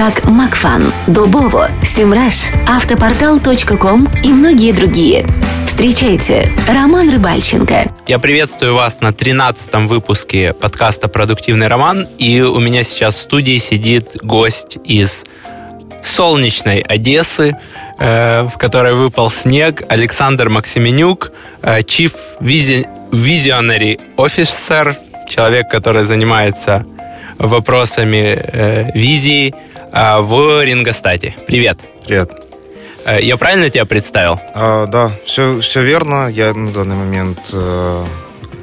как Макфан, Дубово, Симраш, Автопортал.ком и многие другие. Встречайте, Роман Рыбальченко. Я приветствую вас на 13-м выпуске подкаста «Продуктивный роман». И у меня сейчас в студии сидит гость из солнечной Одессы, э, в которой выпал снег, Александр Максименюк, э, Chief Visionary Officer, человек, который занимается вопросами э, визии в Рингостате. Привет. Привет. Я правильно тебя представил? А, да, все, все верно. Я на данный момент э,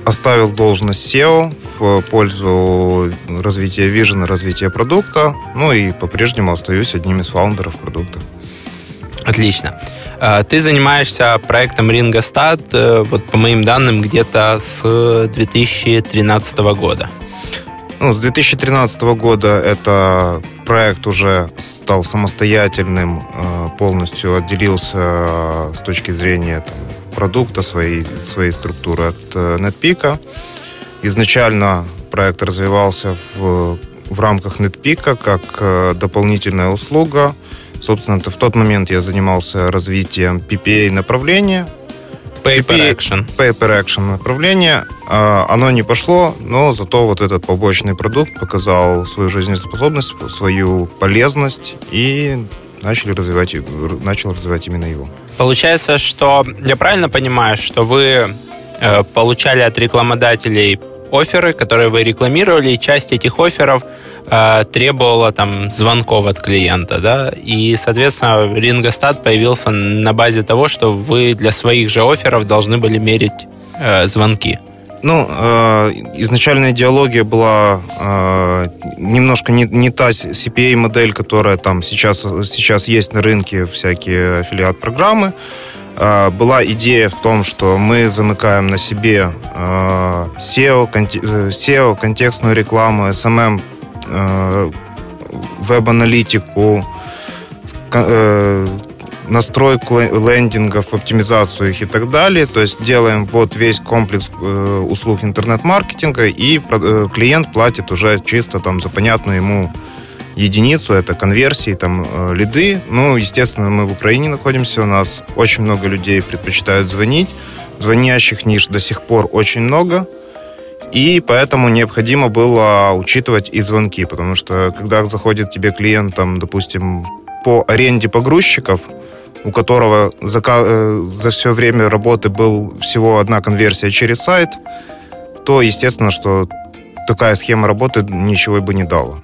оставил должность SEO в пользу развития вижена, развития продукта. Ну и по-прежнему остаюсь одним из фаундеров продукта. Отлично. Ты занимаешься проектом Рингостат, э, вот по моим данным, где-то с 2013 года. Ну, с 2013 года это проект уже стал самостоятельным, э, полностью отделился э, с точки зрения там, продукта, своей, своей структуры от NetPeak. Э, Изначально проект развивался в, в рамках NetPeak как дополнительная услуга. Собственно, в тот момент я занимался развитием PPA направления, Paper Action. Paper Action направление. А, оно не пошло, но зато вот этот побочный продукт показал свою жизнеспособность, свою полезность и начали развивать, начал развивать именно его. Получается, что я правильно понимаю, что вы э, получали от рекламодателей оферы, которые вы рекламировали, и часть этих офферов э, требовала там звонков от клиента, да, и, соответственно, Рингостат появился на базе того, что вы для своих же офферов должны были мерить э, звонки. Ну, э, изначальная идеология была э, немножко не, не та CPA-модель, которая там сейчас, сейчас есть на рынке, всякие аффилиат-программы. Э, была идея в том, что мы замыкаем на себе э, SEO, конте, э, SEO, контекстную рекламу, SMM, э, веб-аналитику, э, настройку лендингов, оптимизацию их и так далее. То есть делаем вот весь комплекс э, услуг интернет-маркетинга, и э, клиент платит уже чисто там за понятную ему единицу, это конверсии, там, э, лиды. Ну, естественно, мы в Украине находимся, у нас очень много людей предпочитают звонить. Звонящих ниш до сих пор очень много. И поэтому необходимо было учитывать и звонки, потому что когда заходит тебе клиент, там, допустим, по аренде погрузчиков, у которого за, э, за все время работы был всего одна конверсия через сайт, то, естественно, что такая схема работы ничего бы не дала.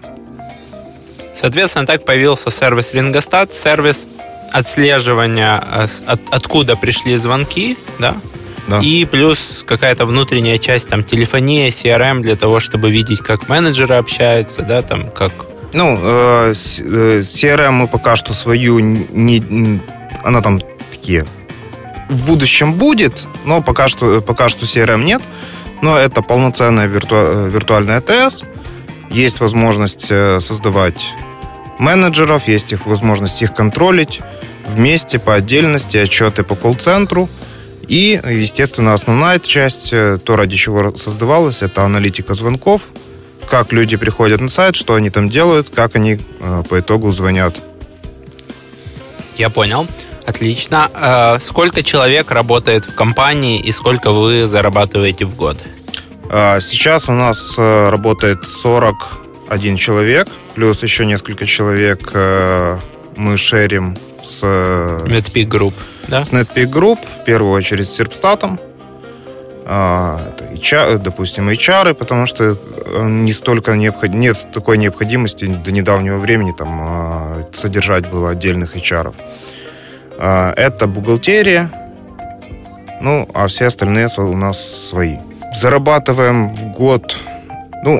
Соответственно, так появился сервис Рингостат, сервис отслеживания, э, от, откуда пришли звонки, да? Да. И плюс какая-то внутренняя часть, там, телефония, CRM для того, чтобы видеть, как менеджеры общаются, да, там, как... Ну, э, CRM мы пока что свою не, она там такие в будущем будет, но пока что, пока что CRM нет. Но это полноценная вирту, виртуальная ТС. Есть возможность э, создавать менеджеров, есть их возможность их контролить вместе, по отдельности, отчеты по колл-центру. И, естественно, основная часть, э, то, ради чего создавалась, это аналитика звонков, как люди приходят на сайт, что они там делают, как они э, по итогу звонят. Я понял. Отлично. Э, сколько человек работает в компании и сколько вы зарабатываете в год? А, сейчас у нас работает 41 человек, плюс еще несколько человек мы шерим с... NetPeak Group. Да. С NetPeak Group, в первую очередь с Серпстатом. А, это HR, допустим, HR, потому что э, не столько необход... нет такой необходимости до недавнего времени там а, содержать было отдельных HR. А, это бухгалтерия, ну, а все остальные у нас свои. Зарабатываем в год, ну,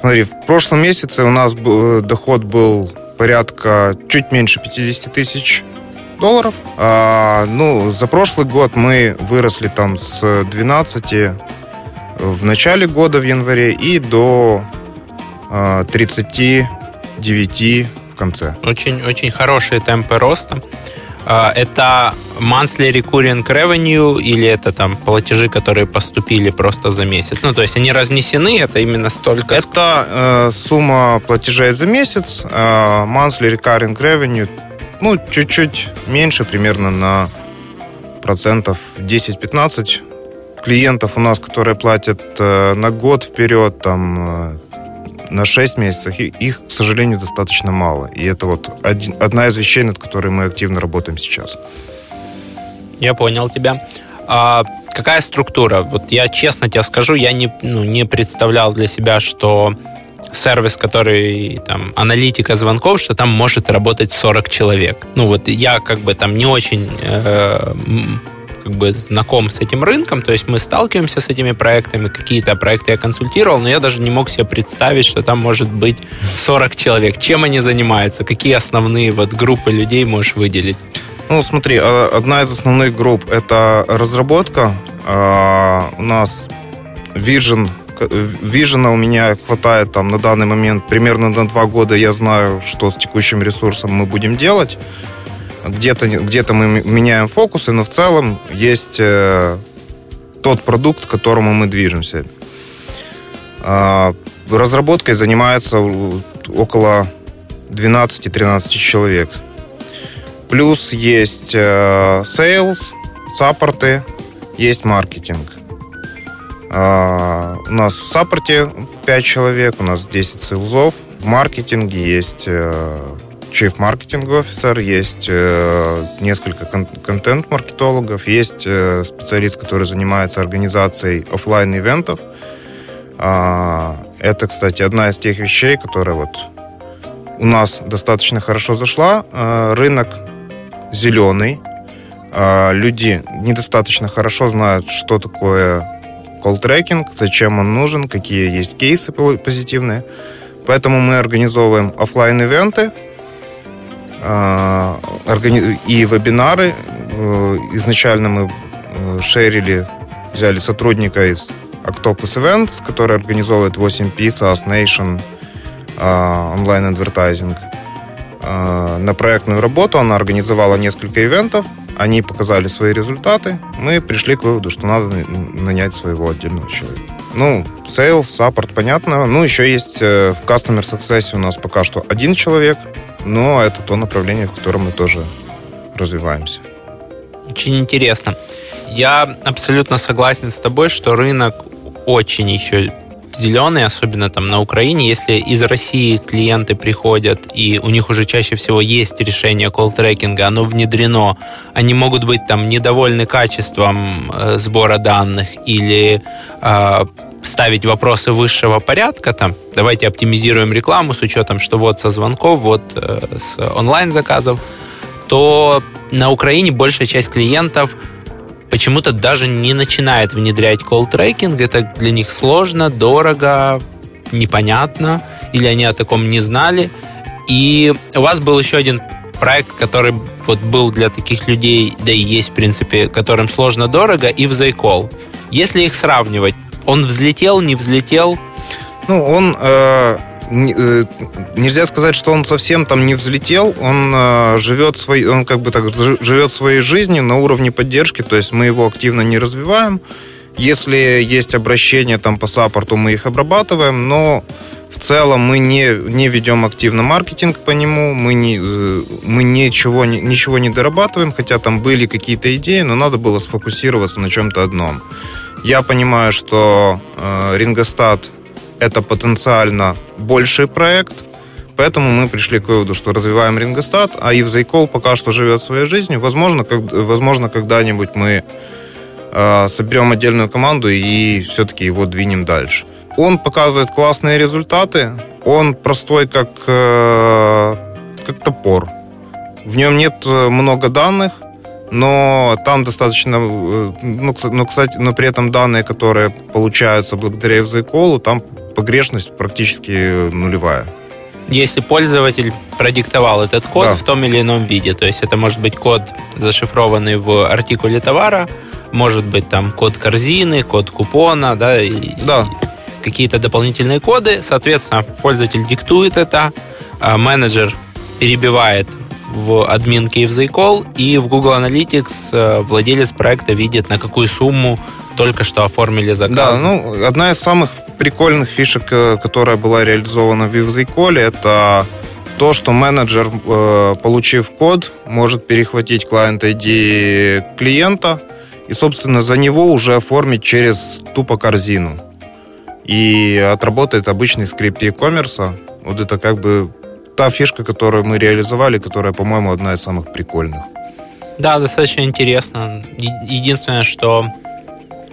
смотри, в прошлом месяце у нас доход был порядка чуть меньше 50 тысяч долларов. А, ну, за прошлый год мы выросли там с 12 в начале года, в январе, и до а, 39 в конце. Очень, очень хорошие темпы роста. А, это monthly recurring revenue или это там платежи, которые поступили просто за месяц? Ну, то есть они разнесены, это именно столько? Это э, сумма платежей за месяц, э, monthly recurring revenue ну, чуть-чуть меньше, примерно на процентов 10-15 клиентов у нас, которые платят э, на год вперед, там, э, на 6 месяцев, их, к сожалению, достаточно мало. И это вот один, одна из вещей, над которой мы активно работаем сейчас. Я понял тебя. А какая структура? Вот я честно тебе скажу, я не, ну, не представлял для себя, что сервис, который там аналитика звонков, что там может работать 40 человек. Ну вот я как бы там не очень э, как бы знаком с этим рынком, то есть мы сталкиваемся с этими проектами, какие-то проекты я консультировал, но я даже не мог себе представить, что там может быть 40 человек. Чем они занимаются? Какие основные вот группы людей можешь выделить? Ну, смотри, а, одна из основных групп – это разработка. А, у нас Vision Вижена у меня хватает там на данный момент примерно на два года. Я знаю, что с текущим ресурсом мы будем делать. Где-то где мы меняем фокусы, но в целом есть э, тот продукт, к которому мы движемся. Э, разработкой занимается около 12-13 человек. Плюс есть э, sales, саппорты, есть маркетинг. А, у нас в саппорте 5 человек, у нас 10 сейлзов. В маркетинге есть э, chief маркетинг офицер, есть э, несколько контент-маркетологов, есть э, специалист, который занимается организацией офлайн ивентов а, Это, кстати, одна из тех вещей, которая вот у нас достаточно хорошо зашла. Рынок зеленый. Люди недостаточно хорошо знают, что такое колл-трекинг, зачем он нужен, какие есть кейсы позитивные. Поэтому мы организовываем офлайн ивенты а, и вебинары. Э, изначально мы э, шерили, взяли сотрудника из Octopus Events, который организовывает 8P, SaaS Nation, а, онлайн-адвертайзинг. А, на проектную работу она организовала несколько ивентов – они показали свои результаты. Мы пришли к выводу, что надо нанять своего отдельного человека. Ну, sales, support, понятно. Ну, еще есть э, в Customer Success у нас пока что один человек, но это то направление, в котором мы тоже развиваемся. Очень интересно. Я абсолютно согласен с тобой, что рынок очень еще зеленые, особенно там на Украине, если из России клиенты приходят, и у них уже чаще всего есть решение колл-трекинга, оно внедрено, они могут быть там недовольны качеством э, сбора данных или э, ставить вопросы высшего порядка, там, давайте оптимизируем рекламу с учетом, что вот со звонков, вот э, с онлайн-заказов, то на Украине большая часть клиентов – почему-то даже не начинает внедрять колл-трекинг. Это для них сложно, дорого, непонятно, или они о таком не знали. И у вас был еще один проект, который вот был для таких людей, да и есть, в принципе, которым сложно дорого, и взайкол. Если их сравнивать, он взлетел, не взлетел? Ну, он Э, нельзя сказать, что он совсем там не взлетел. Он э, живет свой, он как бы так живет своей жизнью на уровне поддержки, то есть мы его активно не развиваем. Если есть обращения там по саппорту, мы их обрабатываем, но в целом мы не, не ведем активно маркетинг по нему, мы, не, э, мы ничего, ничего не дорабатываем, хотя там были какие-то идеи, но надо было сфокусироваться на чем-то одном. Я понимаю, что э, Рингостат это потенциально больший проект, Поэтому мы пришли к выводу, что развиваем Рингостат, а Ивзайкол пока что живет своей жизнью. Возможно, как, возможно когда-нибудь мы э, соберем отдельную команду и все-таки его двинем дальше. Он показывает классные результаты. Он простой, как, э, как топор. В нем нет э, много данных, но там достаточно, э, ну, но, кстати, но при этом данные, которые получаются благодаря FZCall, там погрешность практически нулевая. Если пользователь продиктовал этот код да. в том или ином виде, то есть это может быть код, зашифрованный в артикуле товара, может быть там код корзины, код купона, да, и, да. какие-то дополнительные коды, соответственно, пользователь диктует это, а менеджер перебивает в админке FZCall, и в Google Analytics э, владелец проекта видит, на какую сумму только что оформили заказ. Да, ну, одна из самых прикольных фишек, э, которая была реализована в FZCall, это то, что менеджер, э, получив код, может перехватить клиент ID клиента и, собственно, за него уже оформить через тупо корзину. И отработает обычный скрипт e-commerce. Вот это как бы та фишка, которую мы реализовали, которая, по-моему, одна из самых прикольных. Да, достаточно интересно. Единственное, что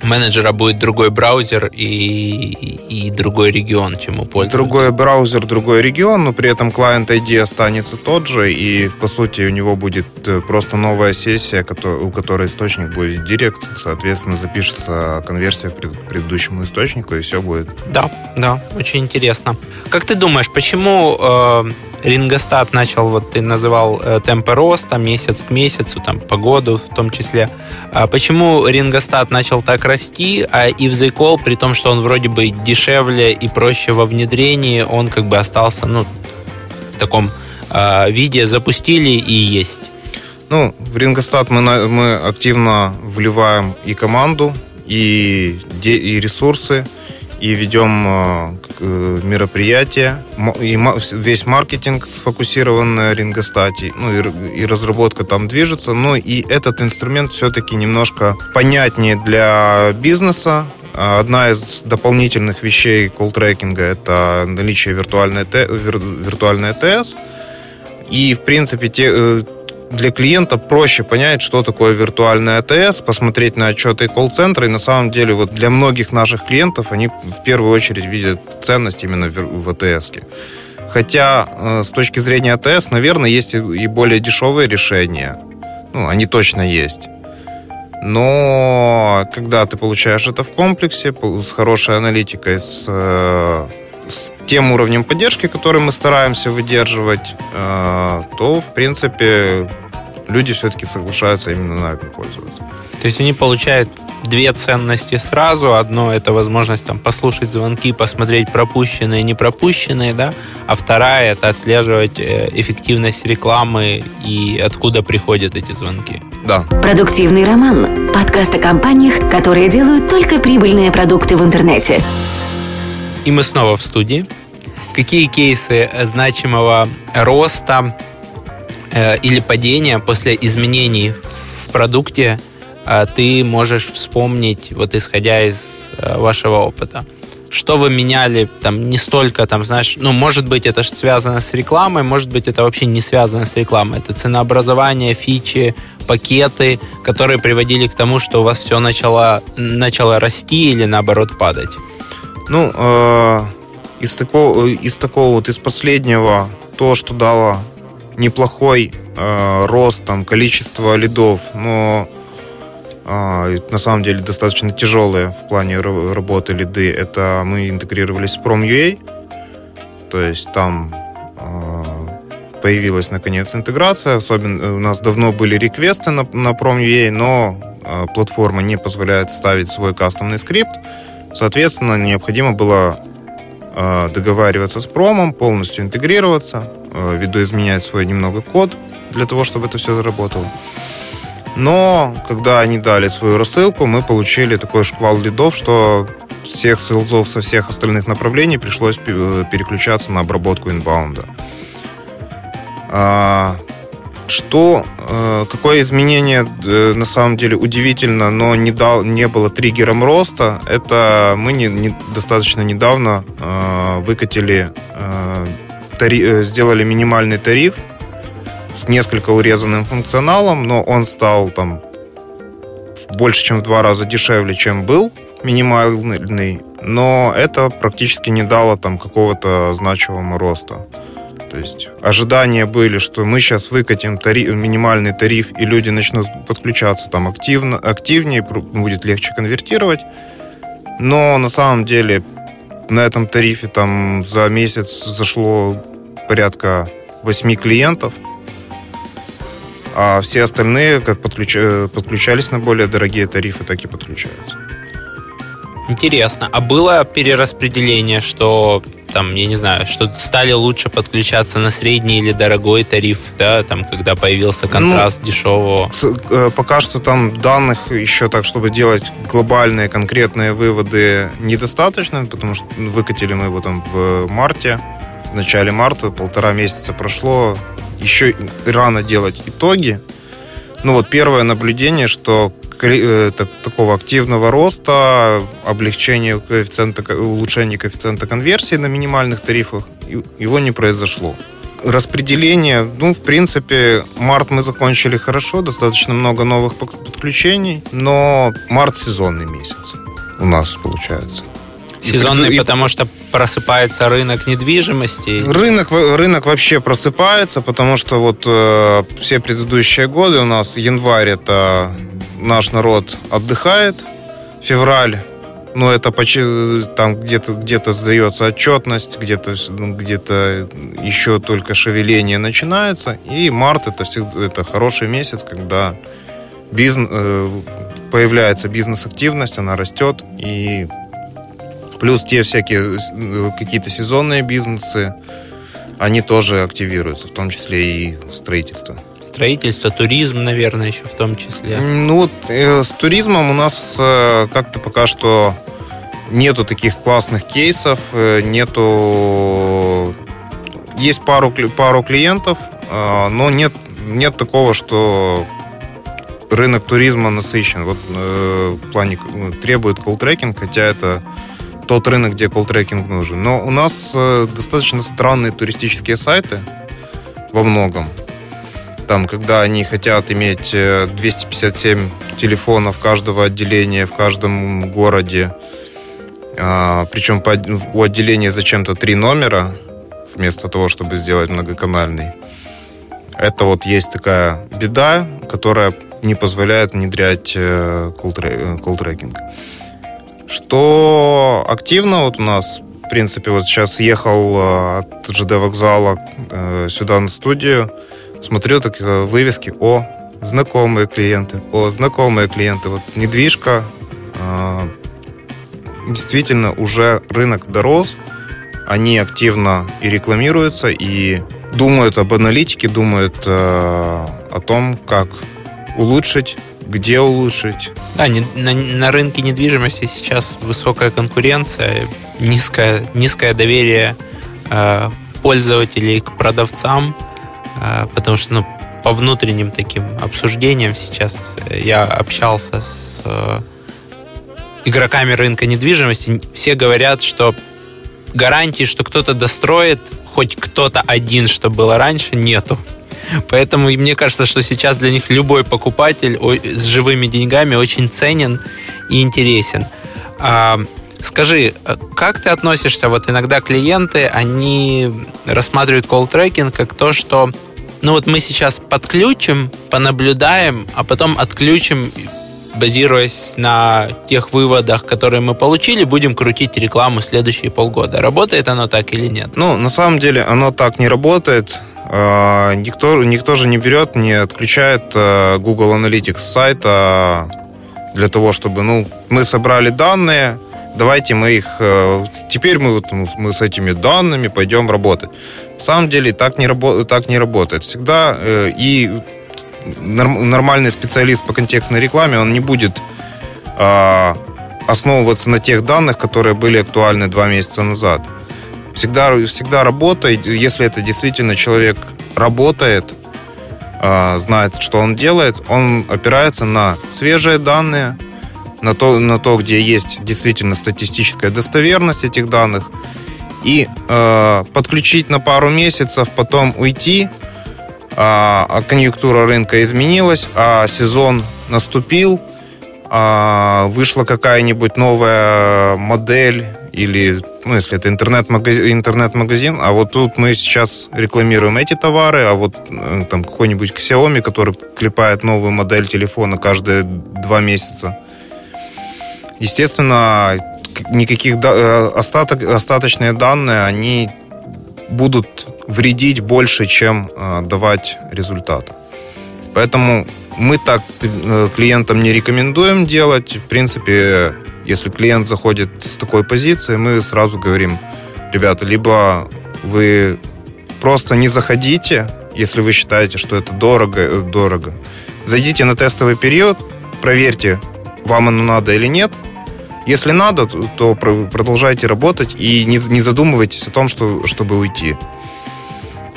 менеджера будет другой браузер и, и другой регион, чем у пользователя. Другой браузер, другой регион, но при этом клиент ID останется тот же, и по сути у него будет э, просто новая сессия, у которой источник будет директ, соответственно, запишется конверсия к предыдущему источнику, и все будет. Да, да, очень интересно. Как ты думаешь, почему э, Рингостат начал, вот ты называл э, темпы роста месяц к месяцу, там, погоду в том числе. А почему Рингостат начал так расти, а Ивзайкол, при том, что он вроде бы дешевле и проще во внедрении, он как бы остался, ну, в таком э, виде, запустили и есть? Ну, в Рингостат мы, мы активно вливаем и команду, и, и ресурсы, и ведем э, э, мероприятия, и весь маркетинг сфокусирован на рингостате, ну и, и разработка там движется, но и этот инструмент все-таки немножко понятнее для бизнеса, Одна из дополнительных вещей колл-трекинга – это наличие виртуальной, виртуальной ТС. И, в принципе, те, э, для клиента проще понять, что такое виртуальный АТС, посмотреть на отчеты колл-центра. И на самом деле вот для многих наших клиентов они в первую очередь видят ценность именно в АТС. Хотя э, с точки зрения АТС, наверное, есть и более дешевые решения. Ну, они точно есть. Но когда ты получаешь это в комплексе, с хорошей аналитикой, с, э, с тем уровнем поддержки, который мы стараемся выдерживать, э, то, в принципе, люди все-таки соглашаются именно на API пользоваться. То есть они получают две ценности сразу. Одно это возможность там послушать звонки, посмотреть пропущенные, не пропущенные, да. А вторая это отслеживать э, эффективность рекламы и откуда приходят эти звонки. Да. Продуктивный роман. Подкаст о компаниях, которые делают только прибыльные продукты в интернете. И мы снова в студии. Какие кейсы значимого роста Э, или падения после изменений в продукте э, ты можешь вспомнить, вот исходя из э, вашего опыта? Что вы меняли, там, не столько, там, знаешь, ну, может быть, это связано с рекламой, может быть, это вообще не связано с рекламой. Это ценообразование, фичи, пакеты, которые приводили к тому, что у вас все начало, начало расти или, наоборот, падать? Ну, э, из, такого, из такого вот, из последнего, то, что дало неплохой э, рост там, количества лидов, но э, на самом деле достаточно тяжелые в плане работы лиды. Это мы интегрировались с Prom.ua, то есть там э, появилась наконец интеграция. Особенно у нас давно были реквесты на, на Prom.ua, но э, платформа не позволяет ставить свой кастомный скрипт. Соответственно, необходимо было э, договариваться с промом, полностью интегрироваться. Э, видоизменять свой немного код для того, чтобы это все заработало. Но когда они дали свою рассылку, мы получили такой шквал лидов, что всех селзов со всех остальных направлений пришлось э, переключаться на обработку инбаунда. Что, э, какое изменение на самом деле удивительно, но не, дал, не было триггером роста, это мы не, не, достаточно недавно выкатили тари, сделали минимальный тариф с несколько урезанным функционалом, но он стал там больше, чем в два раза дешевле, чем был минимальный, но это практически не дало там какого-то значимого роста. То есть ожидания были, что мы сейчас выкатим тариф, минимальный тариф, и люди начнут подключаться там активно, активнее, будет легче конвертировать. Но на самом деле на этом тарифе там за месяц зашло порядка 8 клиентов, а все остальные как подключ... подключались на более дорогие тарифы, так и подключаются. Интересно. А было перераспределение, что там, я не знаю, что стали лучше подключаться на средний или дорогой тариф, да, там, когда появился контраст ну, дешевого? Э, пока что там данных еще так, чтобы делать глобальные конкретные выводы, недостаточно, потому что выкатили мы его там в марте, в начале марта, полтора месяца прошло, еще рано делать итоги. Ну вот первое наблюдение, что Такого активного роста, облегчения коэффициента, улучшения коэффициента конверсии на минимальных тарифах, его не произошло. Распределение, ну, в принципе, март мы закончили хорошо, достаточно много новых подключений, но март сезонный месяц у нас получается. Сезонный, и, потому что просыпается рынок недвижимости? Рынок, рынок вообще просыпается, потому что вот э, все предыдущие годы у нас январь это наш народ отдыхает. Февраль, ну, это почти там где-то где сдается отчетность, где-то ну, где-то еще только шевеление начинается. И март это, всегда, это хороший месяц, когда бизнес, э, появляется бизнес-активность, она растет. И плюс те всякие э, какие-то сезонные бизнесы, они тоже активируются, в том числе и строительство строительство, туризм, наверное, еще в том числе. Ну вот э, с туризмом у нас э, как-то пока что нету таких классных кейсов, э, нету... Есть пару, пару клиентов, э, но нет, нет такого, что рынок туризма насыщен. Вот э, в плане ну, требует колл-трекинг, хотя это тот рынок, где колл-трекинг нужен. Но у нас э, достаточно странные туристические сайты во многом там, когда они хотят иметь 257 э, телефонов каждого отделения в каждом городе, а, причем у отделения зачем-то три номера, вместо того, чтобы сделать многоканальный. Это вот есть такая беда, которая не позволяет внедрять колл-трекинг. Э, Что активно вот у нас, в принципе, вот сейчас ехал э, от ЖД вокзала сюда на студию, смотрю так э, вывески, о, знакомые клиенты, о, знакомые клиенты. Вот недвижка, э, действительно уже рынок дорос, они активно и рекламируются, и думают об аналитике, думают э, о том, как улучшить, где улучшить. Да, не, на, на рынке недвижимости сейчас высокая конкуренция, низкое, низкое доверие э, пользователей к продавцам – а, потому что ну, по внутренним таким обсуждениям сейчас э, я общался с э, игроками рынка недвижимости, все говорят, что гарантии, что кто-то достроит, хоть кто-то один, что было раньше, нету. Поэтому мне кажется, что сейчас для них любой покупатель с живыми деньгами очень ценен и интересен. А, скажи, э, как ты относишься? Вот иногда клиенты, они рассматривают колл-трекинг как то, что ну вот мы сейчас подключим, понаблюдаем, а потом отключим, базируясь на тех выводах, которые мы получили, будем крутить рекламу следующие полгода. Работает оно так или нет? Ну, на самом деле оно так не работает. А, никто, никто же не берет, не отключает а, Google Analytics сайта для того, чтобы, ну, мы собрали данные, давайте мы их... Э, теперь мы, вот, ну, мы с этими данными пойдем работать. На самом деле так не, рабо, так не работает. Всегда э, и нормальный специалист по контекстной рекламе, он не будет э, основываться на тех данных, которые были актуальны два месяца назад. Всегда, всегда работает, если это действительно человек работает, э, знает, что он делает, он опирается на свежие данные, на то, на то, где есть действительно статистическая достоверность этих данных. и э, подключить на пару месяцев, потом уйти, а, а конъюнктура рынка изменилась, а сезон наступил, а, вышла какая-нибудь новая модель или, ну, если это интернет-магазин, интернет-магазин, а вот тут мы сейчас рекламируем эти товары, а вот э, там какой-нибудь Xiaomi, который клепает новую модель телефона каждые два месяца. Естественно, никаких э, остаток, остаточные данные, они будут вредить больше, чем э, давать результата. Поэтому мы так э, клиентам не рекомендуем делать. В принципе, если клиент заходит с такой позиции, мы сразу говорим, ребята, либо вы просто не заходите, если вы считаете, что это дорого, дорого. Зайдите на тестовый период, проверьте, вам оно надо или нет – если надо, то продолжайте работать и не, не задумывайтесь о том, что, чтобы уйти.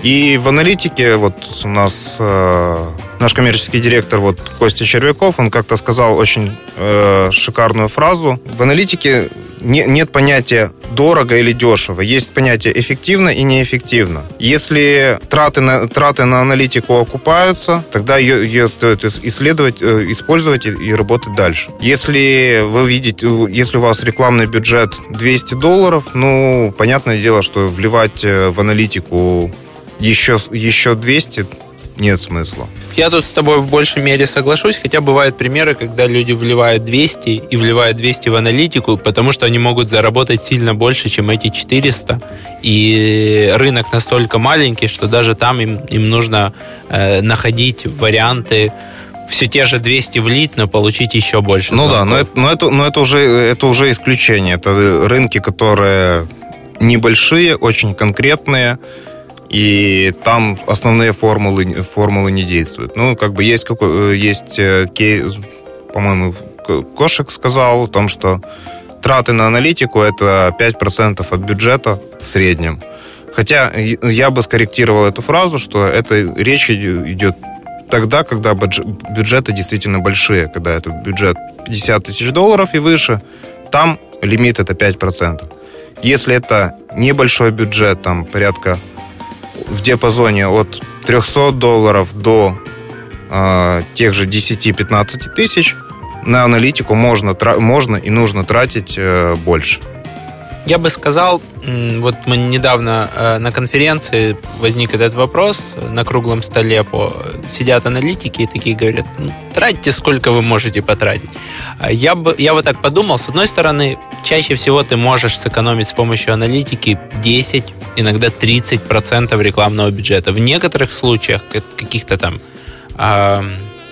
И в аналитике вот у нас э, наш коммерческий директор вот Костя Червяков, он как-то сказал очень э, шикарную фразу. В аналитике не, нет понятия дорого или дешево. Есть понятие эффективно и неэффективно. Если траты на, траты на аналитику окупаются, тогда ее, ее стоит исследовать, э, использовать и, и работать дальше. Если вы видите, если у вас рекламный бюджет 200 долларов, ну, понятное дело, что вливать э, в аналитику еще, еще 200 нет смысла. Я тут с тобой в большей мере соглашусь, хотя бывают примеры, когда люди вливают 200 и вливают 200 в аналитику, потому что они могут заработать сильно больше, чем эти 400, и рынок настолько маленький, что даже там им, им нужно э, находить варианты все те же 200 влить, но получить еще больше. Ну да, но это, но, это, но это, уже, это уже исключение. Это рынки, которые небольшие, очень конкретные, и там основные формулы, формулы не действуют. Ну, как бы есть, какой, э, есть э, кейс, по-моему, Кошек сказал о том, что траты на аналитику это 5% от бюджета в среднем. Хотя я бы скорректировал эту фразу, что это речь идет тогда, когда бюджеты действительно большие, когда это бюджет 50 тысяч долларов и выше, там лимит это 5%. Если это небольшой бюджет, там порядка в диапазоне от 300 долларов до э, тех же 10-15 тысяч, на аналитику можно, можно и нужно тратить э, больше. Я бы сказал, вот мы недавно э, на конференции возник этот вопрос на круглом столе, по, сидят аналитики и такие говорят, ну, тратьте сколько вы можете потратить. А я, бы, я вот так подумал, с одной стороны, чаще всего ты можешь сэкономить с помощью аналитики 10, иногда 30% рекламного бюджета. В некоторых случаях, каких-то там э,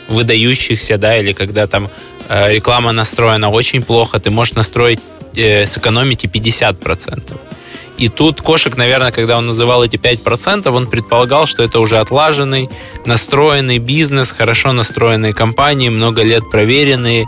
выдающихся, да, или когда там э, реклама настроена очень плохо, ты можешь настроить э, сэкономить и 50%. И тут Кошек, наверное, когда он называл эти 5%, он предполагал, что это уже отлаженный, настроенный бизнес, хорошо настроенные компании, много лет проверенные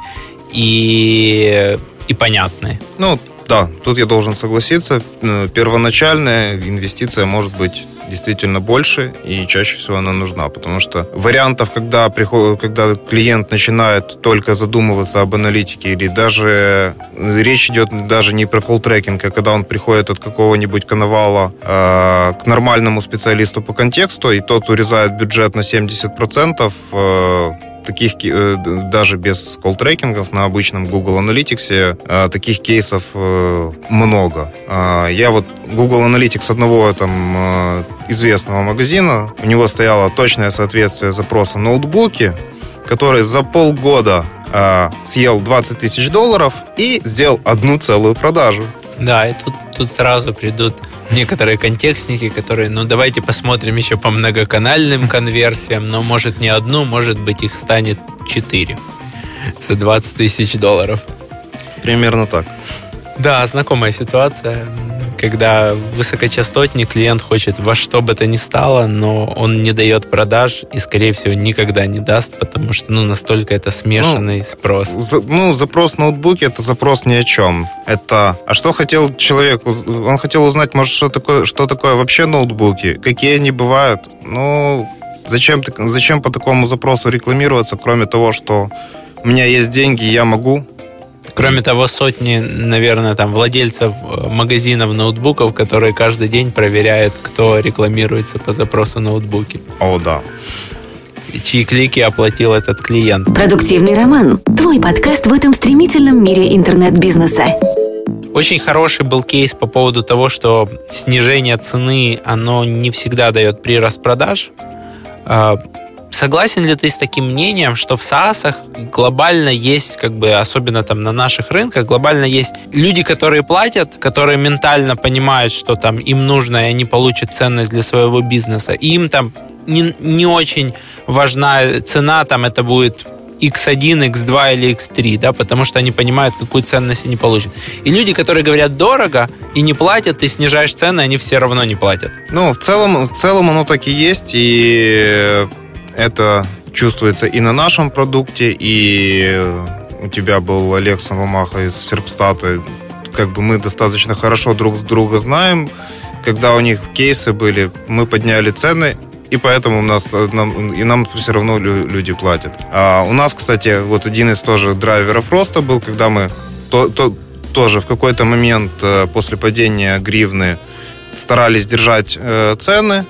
и, и понятные. Ну, да, тут я должен согласиться. Э, первоначальная инвестиция может быть действительно больше, и чаще всего она нужна, потому что вариантов, когда, приход, когда клиент начинает только задумываться об аналитике, или даже речь идет даже не про колл-трекинг, а когда он приходит от какого-нибудь коновала э, к нормальному специалисту по контексту, и тот урезает бюджет на 70%, э, таких э, даже без колл-трекингов на обычном Google Analytics э, таких кейсов э, много. А, я вот Google Analytics одного там известного магазина, у него стояло точное соответствие запроса ноутбуки, который за полгода съел 20 тысяч долларов и сделал одну целую продажу. Да, и тут, тут сразу придут некоторые контекстники, которые, ну, давайте посмотрим еще по многоканальным конверсиям, но может не одну, может быть их станет 4 за 20 тысяч долларов. Примерно так. Да, знакомая ситуация когда высокочастотный клиент хочет во что бы то ни стало, но он не дает продаж и, скорее всего, никогда не даст, потому что ну, настолько это смешанный ну, спрос. За, ну, запрос ноутбуки это запрос ни о чем. Это, а что хотел человек? Он хотел узнать, может, что такое, что такое вообще ноутбуки, какие они бывают. Ну, зачем, зачем по такому запросу рекламироваться, кроме того, что у меня есть деньги, я могу Кроме того, сотни, наверное, там владельцев э, магазинов ноутбуков, которые каждый день проверяют, кто рекламируется по запросу ноутбуки. О, да. Чьи клики оплатил этот клиент. Продуктивный роман. Твой подкаст в этом стремительном мире интернет-бизнеса. Очень хороший был кейс по поводу того, что снижение цены, оно не всегда дает прирост продаж. Согласен ли ты с таким мнением, что в SaaS глобально есть, как бы, особенно там на наших рынках, глобально есть люди, которые платят, которые ментально понимают, что там им нужно, и они получат ценность для своего бизнеса. И им там не, не очень важна цена, там это будет X1, X2 или X3, да, потому что они понимают, какую ценность они получат. И люди, которые говорят дорого и не платят, ты снижаешь цены, они все равно не платят. Ну, в целом, в целом оно так и есть, и это чувствуется и на нашем продукте, и у тебя был Олег Самомаха из Серпстата, как бы мы достаточно хорошо друг с друга знаем, когда у них кейсы были, мы подняли цены, и поэтому у нас нам, и нам все равно люди платят. А у нас, кстати, вот один из тоже драйверов роста был, когда мы то, то, тоже в какой-то момент э, после падения гривны старались держать э, цены.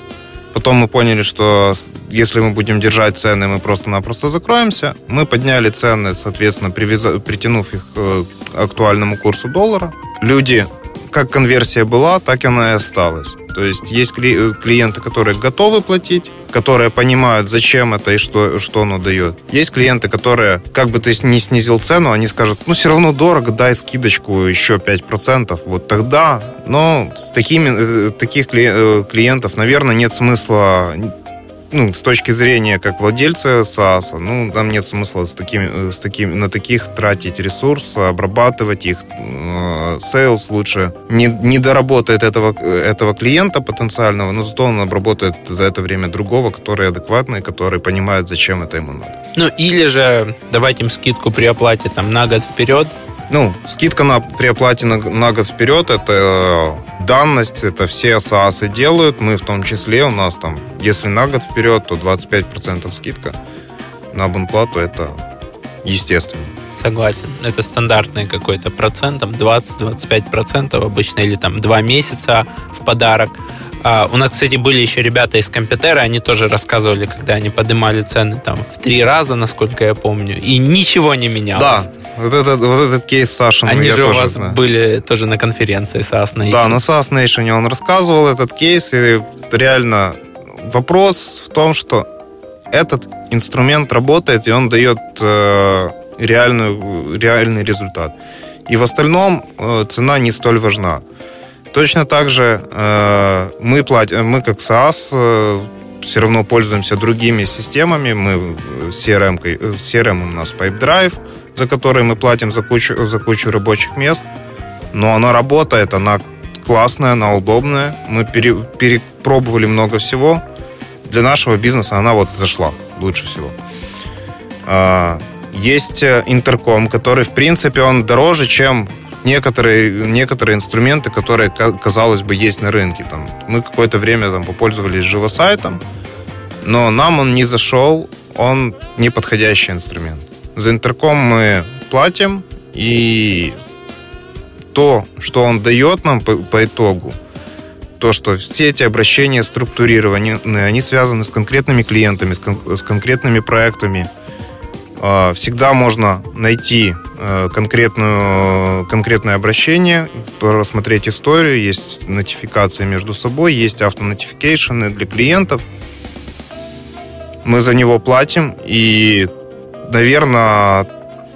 Потом мы поняли, что если мы будем держать цены, мы просто-напросто закроемся. Мы подняли цены, соответственно, привяза, притянув их э, к актуальному курсу доллара. Люди, как конверсия была, так она и осталась. То есть есть клиенты, которые готовы платить, которые понимают, зачем это и что, что оно дает. Есть клиенты, которые, как бы ты не снизил цену, они скажут, ну, все равно дорого, дай скидочку еще 5%. Вот тогда, но с такими, э, таких э, клиентов, наверное, нет смысла ну, с точки зрения как владельца SaaS, ну, там нет смысла с такими, с такими, на таких тратить ресурс, обрабатывать их. Э, sales лучше не, не доработает этого, этого клиента потенциального, но зато он обработает за это время другого, который адекватный, который понимает, зачем это ему надо. Ну, или же давать им скидку при оплате там на год вперед, ну, скидка на, при оплате на, на год вперед, это э, данность, это все SaaS делают, мы в том числе, у нас там, если на год вперед, то 25% скидка на абонплату, это естественно. Согласен. Это стандартный какой-то процент, там 20-25% обычно, или там 2 месяца в подарок. А, у нас, кстати, были еще ребята из Компьютера, они тоже рассказывали, когда они поднимали цены там в три раза, насколько я помню, и ничего не менялось. Да, вот этот, вот этот кейс Сашин. Они же у вас знаю. были тоже на конференции SaaS Nation. Да, на SaaS Nation он рассказывал этот кейс, и реально вопрос в том, что этот инструмент работает, и он дает э, реальную, реальный результат. И в остальном э, цена не столь важна. Точно так же э, мы, платим, мы как SaaS э, все равно пользуемся другими системами. Мы CRM, CRM у нас PipeDrive, за который мы платим за кучу, за кучу рабочих мест. Но она работает, она классная, она удобная. Мы пере, перепробовали много всего. Для нашего бизнеса она вот зашла лучше всего. А, есть э, интерком, который, в принципе, он дороже, чем некоторые, некоторые инструменты, которые, казалось бы, есть на рынке. Там, мы какое-то время там, попользовались живосайтом, но нам он не зашел, он не подходящий инструмент. За интерком мы платим, и то, что он дает нам по, по итогу, то, что все эти обращения структурированы, они связаны с конкретными клиентами, с, кон, с конкретными проектами. А, всегда можно найти э, конкретную, конкретное обращение, рассмотреть историю, есть нотификации между собой, есть автонотификейшены для клиентов. Мы за него платим, и наверное,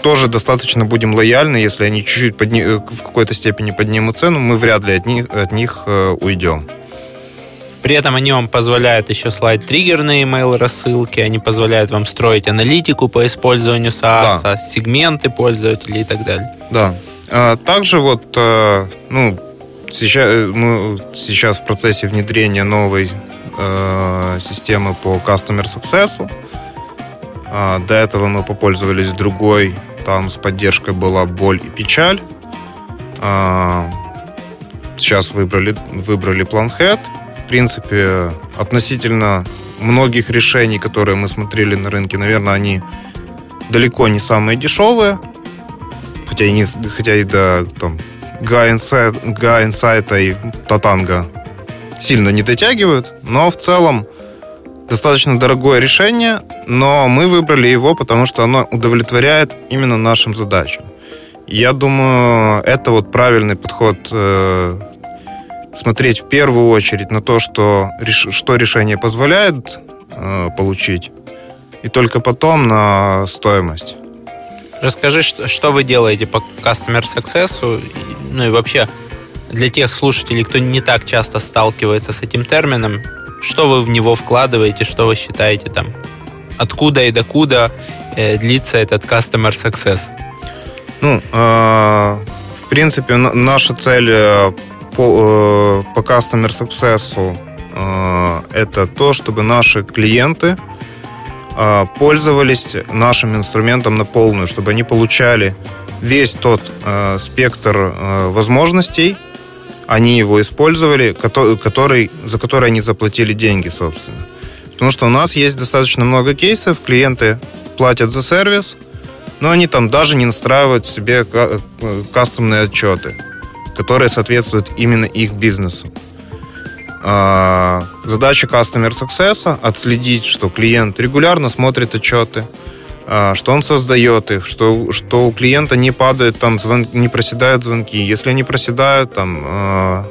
тоже достаточно будем лояльны, если они чуть-чуть подни... Э, в какой-то степени поднимут цену, мы вряд ли от них, от них э, уйдем. При этом они вам позволяют еще слать триггерные email рассылки, они позволяют вам строить аналитику по использованию SaaS, да. сегменты пользователей и так далее. Да. А, также вот, э, ну, сейчас, мы сейчас в процессе внедрения новой системы по Customer Success. А, до этого мы попользовались другой, там с поддержкой была боль и печаль. А, сейчас выбрали, выбрали Planhead. В принципе, относительно многих решений, которые мы смотрели на рынке, наверное, они далеко не самые дешевые. хотя и, не, хотя и до там, Га-инсайта и Татанга сильно не дотягивают, но в целом достаточно дорогое решение, но мы выбрали его, потому что оно удовлетворяет именно нашим задачам. Я думаю, это вот правильный подход э, смотреть в первую очередь на то, что, что решение позволяет э, получить, и только потом на стоимость. Расскажи, что, что вы делаете по Customer Success, ну и вообще для тех слушателей, кто не так часто сталкивается с этим термином, что вы в него вкладываете, что вы считаете там, откуда и докуда э, длится этот Customer Success? Ну, э, в принципе, наша цель э, по, э, по Customer Success это то, чтобы наши клиенты пользовались нашим инструментом на полную, чтобы они получали весь тот спектр возможностей, они его использовали, который, за который они заплатили деньги, собственно. Потому что у нас есть достаточно много кейсов, клиенты платят за сервис – но они там даже не настраивают себе кастомные отчеты, которые соответствуют именно их бизнесу. А, задача Customer Success – отследить, что клиент регулярно смотрит отчеты, что он создает их, что, что у клиента не падают, там, звон, не проседают звонки. Если они проседают, там а,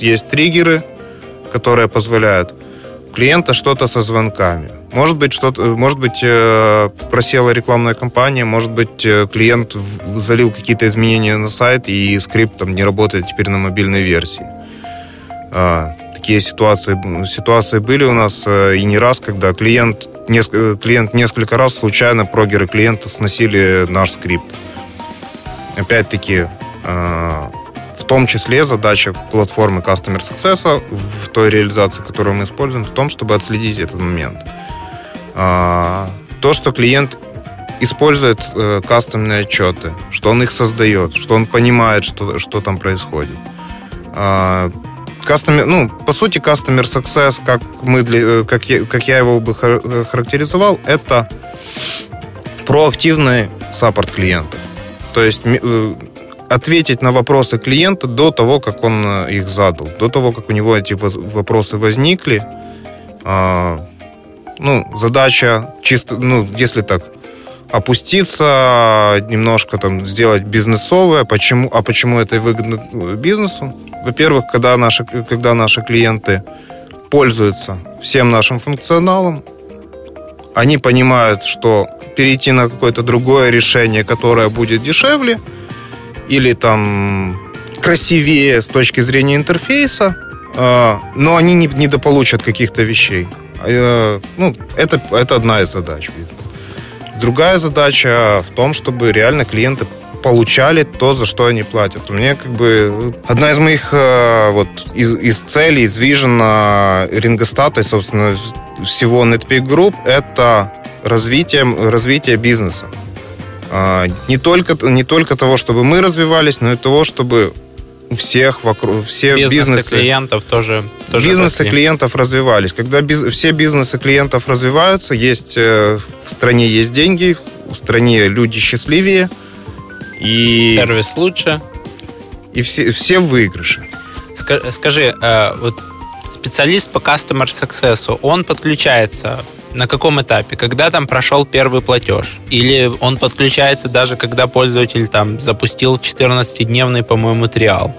есть триггеры, которые позволяют клиента что-то со звонками. Может быть, что-то, может быть, э, просела рекламная кампания, может быть, э, клиент залил какие-то изменения на сайт, и скрипт там не работает теперь на мобильной версии. А, такие ситуации, ситуации были у нас э, и не раз, когда клиент, несколько, клиент несколько раз случайно прогеры клиента сносили наш скрипт. Опять-таки, в том числе задача платформы Customer Success в той реализации, которую мы используем, в том, чтобы отследить этот момент. А, то, что клиент использует э, кастомные отчеты, что он их создает, что он понимает, что, что там происходит. Customer, ну, по сути, Customer Success, как, мы для, э, как, я, как я его бы характеризовал, это проактивный саппорт клиентов. То есть э, ответить на вопросы клиента до того, как он э, их задал, до того, как у него эти вопросы возникли. А, ну, задача чисто, ну, если так, опуститься, немножко там сделать бизнесовое. Почему, а почему это выгодно бизнесу? Во-первых, когда наши, когда наши клиенты пользуются всем нашим функционалом, они понимают, что перейти на какое-то другое решение, которое будет дешевле – или там красивее с точки зрения интерфейса, а, но они не недополучат каких-то вещей. А, ну, это, это одна из задач бизнеса. Другая задача в том, чтобы реально клиенты получали то, за что они платят. У меня как бы одна из моих а, вот из, из целей, из вижена Рингостата и, собственно, всего NetPeak Group это развитие, развитие бизнеса. А, не только, не только того, чтобы мы развивались, но и того, чтобы всех вокруг, все бизнесы, бизнесы клиентов тоже, тоже бизнесы росли. клиентов развивались. Когда биз, все бизнесы клиентов развиваются, есть э, в стране есть деньги, в стране люди счастливее и сервис лучше и все все в выигрыше. Скажи, э, вот специалист по customer success, он подключается на каком этапе? Когда там прошел первый платеж? Или он подключается даже когда пользователь там запустил 14-дневный, по-моему, триал?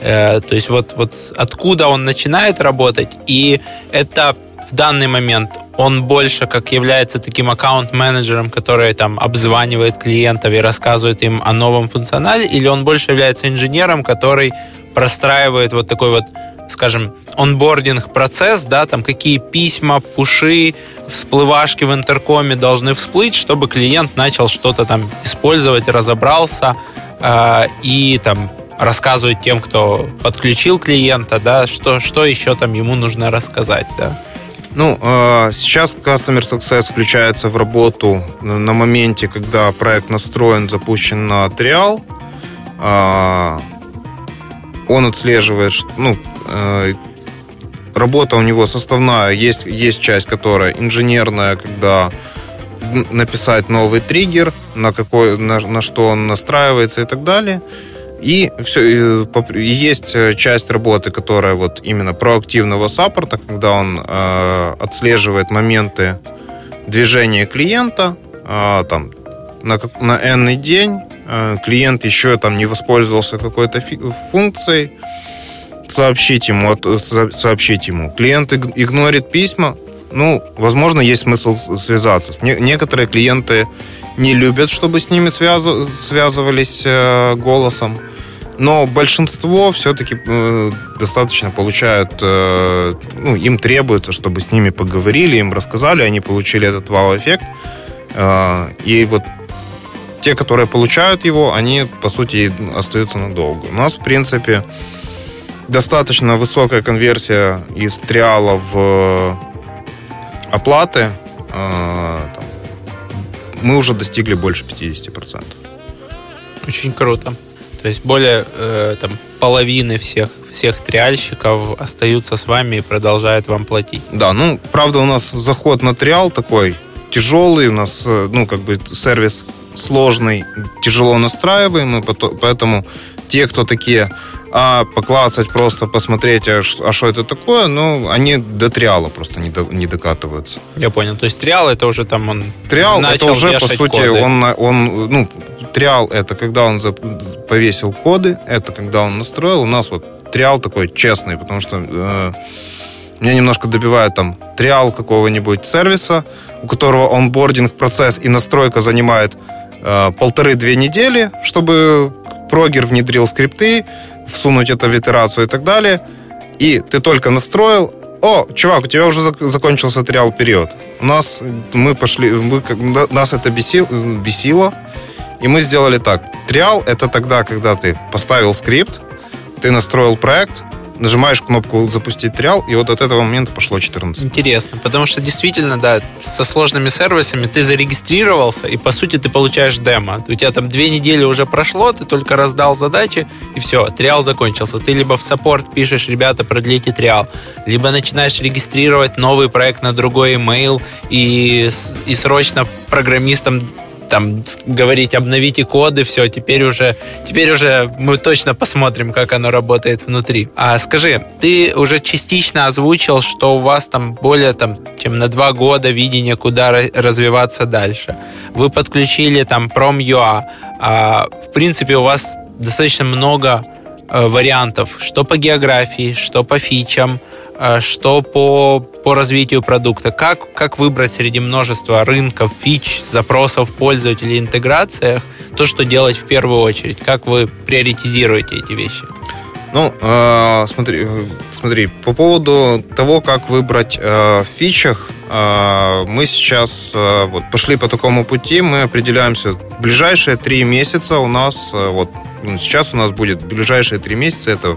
Э, то есть вот, вот откуда он начинает работать? И это в данный момент он больше как является таким аккаунт-менеджером, который там обзванивает клиентов и рассказывает им о новом функционале, или он больше является инженером, который простраивает вот такой вот скажем, онбординг процесс, да, там какие письма, пуши, всплывашки в интеркоме должны всплыть, чтобы клиент начал что-то там использовать, разобрался э, и там рассказывать тем, кто подключил клиента, да, что, что еще там ему нужно рассказать, да. Ну, э, сейчас Customer Success включается в работу на моменте, когда проект настроен, запущен на триал. Э, он отслеживает, ну, Э, работа у него составная, есть, есть часть, которая инженерная, когда написать новый триггер, на, какой, на, на что он настраивается и так далее. И все, и есть э, часть работы, которая вот именно проактивного саппорта, когда он э, отслеживает моменты движения клиента, э, там, на, на n день, э, клиент еще там не воспользовался какой-то функцией, сообщить ему, сообщить ему. Клиент игнорит письма, ну, возможно, есть смысл связаться. Некоторые клиенты не любят, чтобы с ними связывались э, голосом, но большинство все-таки э, достаточно получают, э, ну, им требуется, чтобы с ними поговорили, им рассказали, они получили этот вау-эффект. И вот те, которые получают его, они, по сути, остаются надолго. У нас, в принципе, достаточно высокая конверсия из триала в оплаты. Там, мы уже достигли больше 50%. Очень круто. То есть более э, там, половины всех, всех триальщиков остаются с вами и продолжают вам платить. Да, ну, правда, у нас заход на триал такой тяжелый, у нас, э, ну, как бы сервис сложный, тяжело настраиваемый, поэтому те, кто такие, а поклацать просто, посмотреть, а что а это такое, ну, они до триала просто не, до, не докатываются. Я понял. То есть триал это уже там он Триал это уже, по сути, коды. он, он, ну, триал это когда он повесил коды, это когда он настроил. У нас вот триал такой честный, потому что э, меня немножко добивает там триал какого-нибудь сервиса, у которого онбординг процесс и настройка занимает э, полторы-две недели, чтобы прогер внедрил скрипты, всунуть это в итерацию и так далее. И ты только настроил, о, чувак, у тебя уже закончился триал период. У нас мы пошли, мы, нас это бесило, бесило, и мы сделали так. Триал это тогда, когда ты поставил скрипт, ты настроил проект, нажимаешь кнопку «Запустить триал», и вот от этого момента пошло 14. Интересно, потому что действительно, да, со сложными сервисами ты зарегистрировался, и по сути ты получаешь демо. У тебя там две недели уже прошло, ты только раздал задачи, и все, триал закончился. Ты либо в саппорт пишешь, ребята, продлите триал, либо начинаешь регистрировать новый проект на другой email, и, и срочно программистам там говорить, обновите коды, все, теперь уже, теперь уже мы точно посмотрим, как оно работает внутри. А скажи, ты уже частично озвучил, что у вас там более там, чем на два года видение, куда развиваться дальше. Вы подключили там Prom.ua. А, в принципе, у вас достаточно много э, вариантов, что по географии, что по фичам, что по по развитию продукта. Как, как выбрать среди множества рынков, фич, запросов пользователей, интеграциях то, что делать в первую очередь? Как вы приоритизируете эти вещи? Ну, э, смотри, смотри, по поводу того, как выбрать э, в фичах, э, мы сейчас э, вот пошли по такому пути, мы определяемся ближайшие три месяца у нас, э, вот ну, сейчас у нас будет ближайшие три месяца, это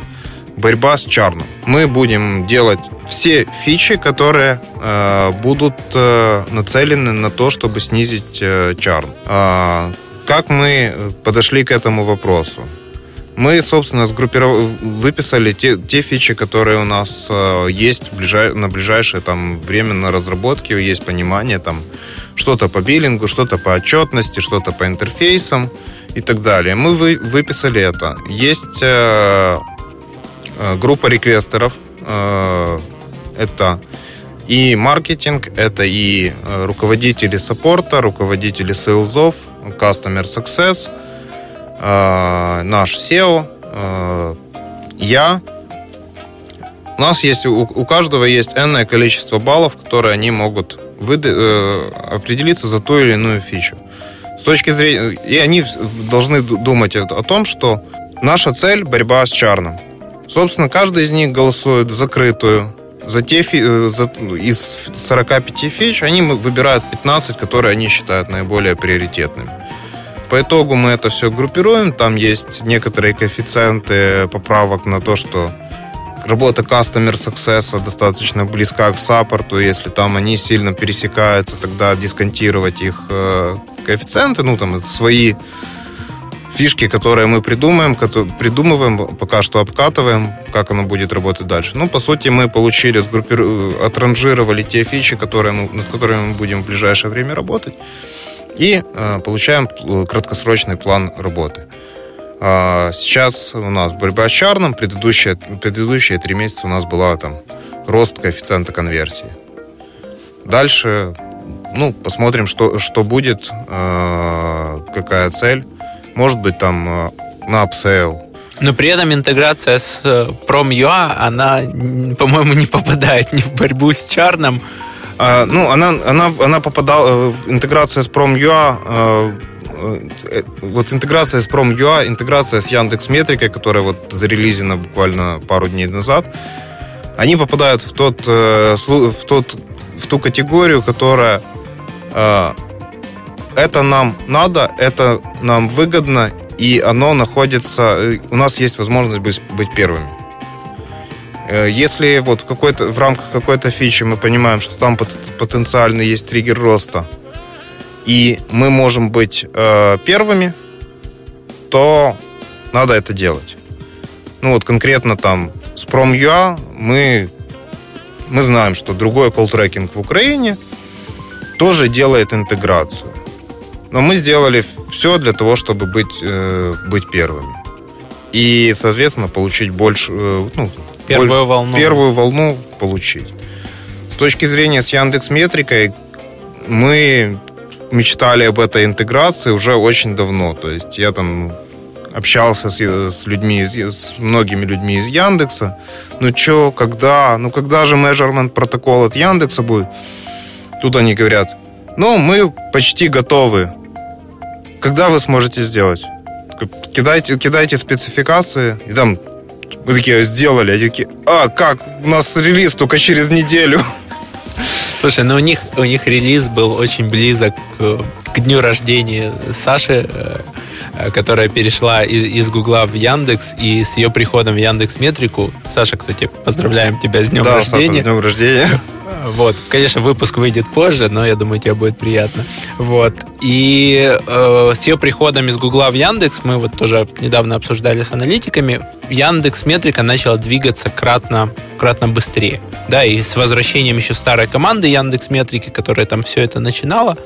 борьба с чарном. Мы будем делать все фичи, которые э, будут э, нацелены на то, чтобы снизить э, чарн. Э, как мы подошли к этому вопросу? Мы, собственно, сгруппиров... выписали те, те фичи, которые у нас э, есть в ближай... на ближайшее там, время на разработке, есть понимание, там, что-то по биллингу, что-то по отчетности, что-то по интерфейсам и так далее. Мы вы... выписали это. Есть э, Э, группа реквестеров. Э, это и маркетинг, это и э, руководители саппорта, руководители сейлзов, customer success, наш SEO, я. У нас есть, у каждого есть энное количество баллов, которые они могут выда- определиться за ту или иную фичу. С точки зрения... И они должны думать о том, что наша цель – борьба с чарном. Собственно, каждый из них голосует в закрытую. За те, э, за, из 45 фич они выбирают 15, которые они считают наиболее приоритетными. По итогу мы это все группируем. Там есть некоторые коэффициенты поправок на то, что работа Customer Success достаточно близка к саппорту. Если там они сильно пересекаются, тогда дисконтировать их э, коэффициенты, ну, там, свои фишки, которые мы придумаем, придумываем, пока что обкатываем, как оно будет работать дальше. Ну, по сути, мы получили, сгруппир... отранжировали те фичи, которые мы, над которыми мы будем в ближайшее время работать, и э, получаем краткосрочный план работы. А сейчас у нас борьба с churn -ом, предыдущие, предыдущие три месяца у нас была там рост коэффициента конверсии. Дальше, ну, посмотрим, что, что будет, э, какая цель. Может быть, там э, на upsell. Но при этом интеграция с э, Prom.ua, она, по-моему, не попадает ни в борьбу с churn -ом. А, ну, она, она, она попадала, э, интеграция с Prom.ua, вот интеграция с Prom.ua, интеграция с Яндекс Метрикой, которая вот зарелизена буквально пару дней назад, они попадают в тот, в тот, в ту категорию, которая это нам надо, это нам выгодно, и оно находится, э, у нас есть возможность быть, быть первыми. Э, если вот в, какой-то, в рамках какой-то фичи мы понимаем, что там потенциально есть триггер роста, и мы можем быть э, первыми, то надо это делать. Ну вот конкретно там с Prom.ua мы, мы знаем, что другой колл-трекинг в Украине тоже делает интеграцию. Но мы сделали все для того, чтобы быть, э, быть первыми. И, соответственно, получить больше... Э, ну, первую боль, волну. Первую волну получить. С точки зрения с Яндекс Метрикой, мы мечтали об этой интеграции уже очень давно. То есть я там общался с, с людьми, с многими людьми из Яндекса. Ну что, когда? Ну когда же measurement протокол от Яндекса будет? Тут они говорят, ну мы почти готовы когда вы сможете сделать? Кидайте, кидайте спецификации, и там мы такие сделали, они такие, а, как? У нас релиз только через неделю. Слушай, ну у них, у них релиз был очень близок к, к дню рождения Саши, э, которая перешла из, из Гугла в Яндекс, и с ее приходом в Яндекс Метрику, Саша, кстати, поздравляем тебя с днем да, рождения. Саша, с днем рождения. Вот, конечно, выпуск выйдет позже, но я думаю, тебе будет приятно. Вот. И э, с ее приходом из Гугла в Яндекс, мы вот тоже недавно обсуждали с аналитиками, Яндекс Метрика начала двигаться кратно, кратно быстрее. Да, и с возвращением еще старой команды Яндекс Метрики, которая там все это начинала,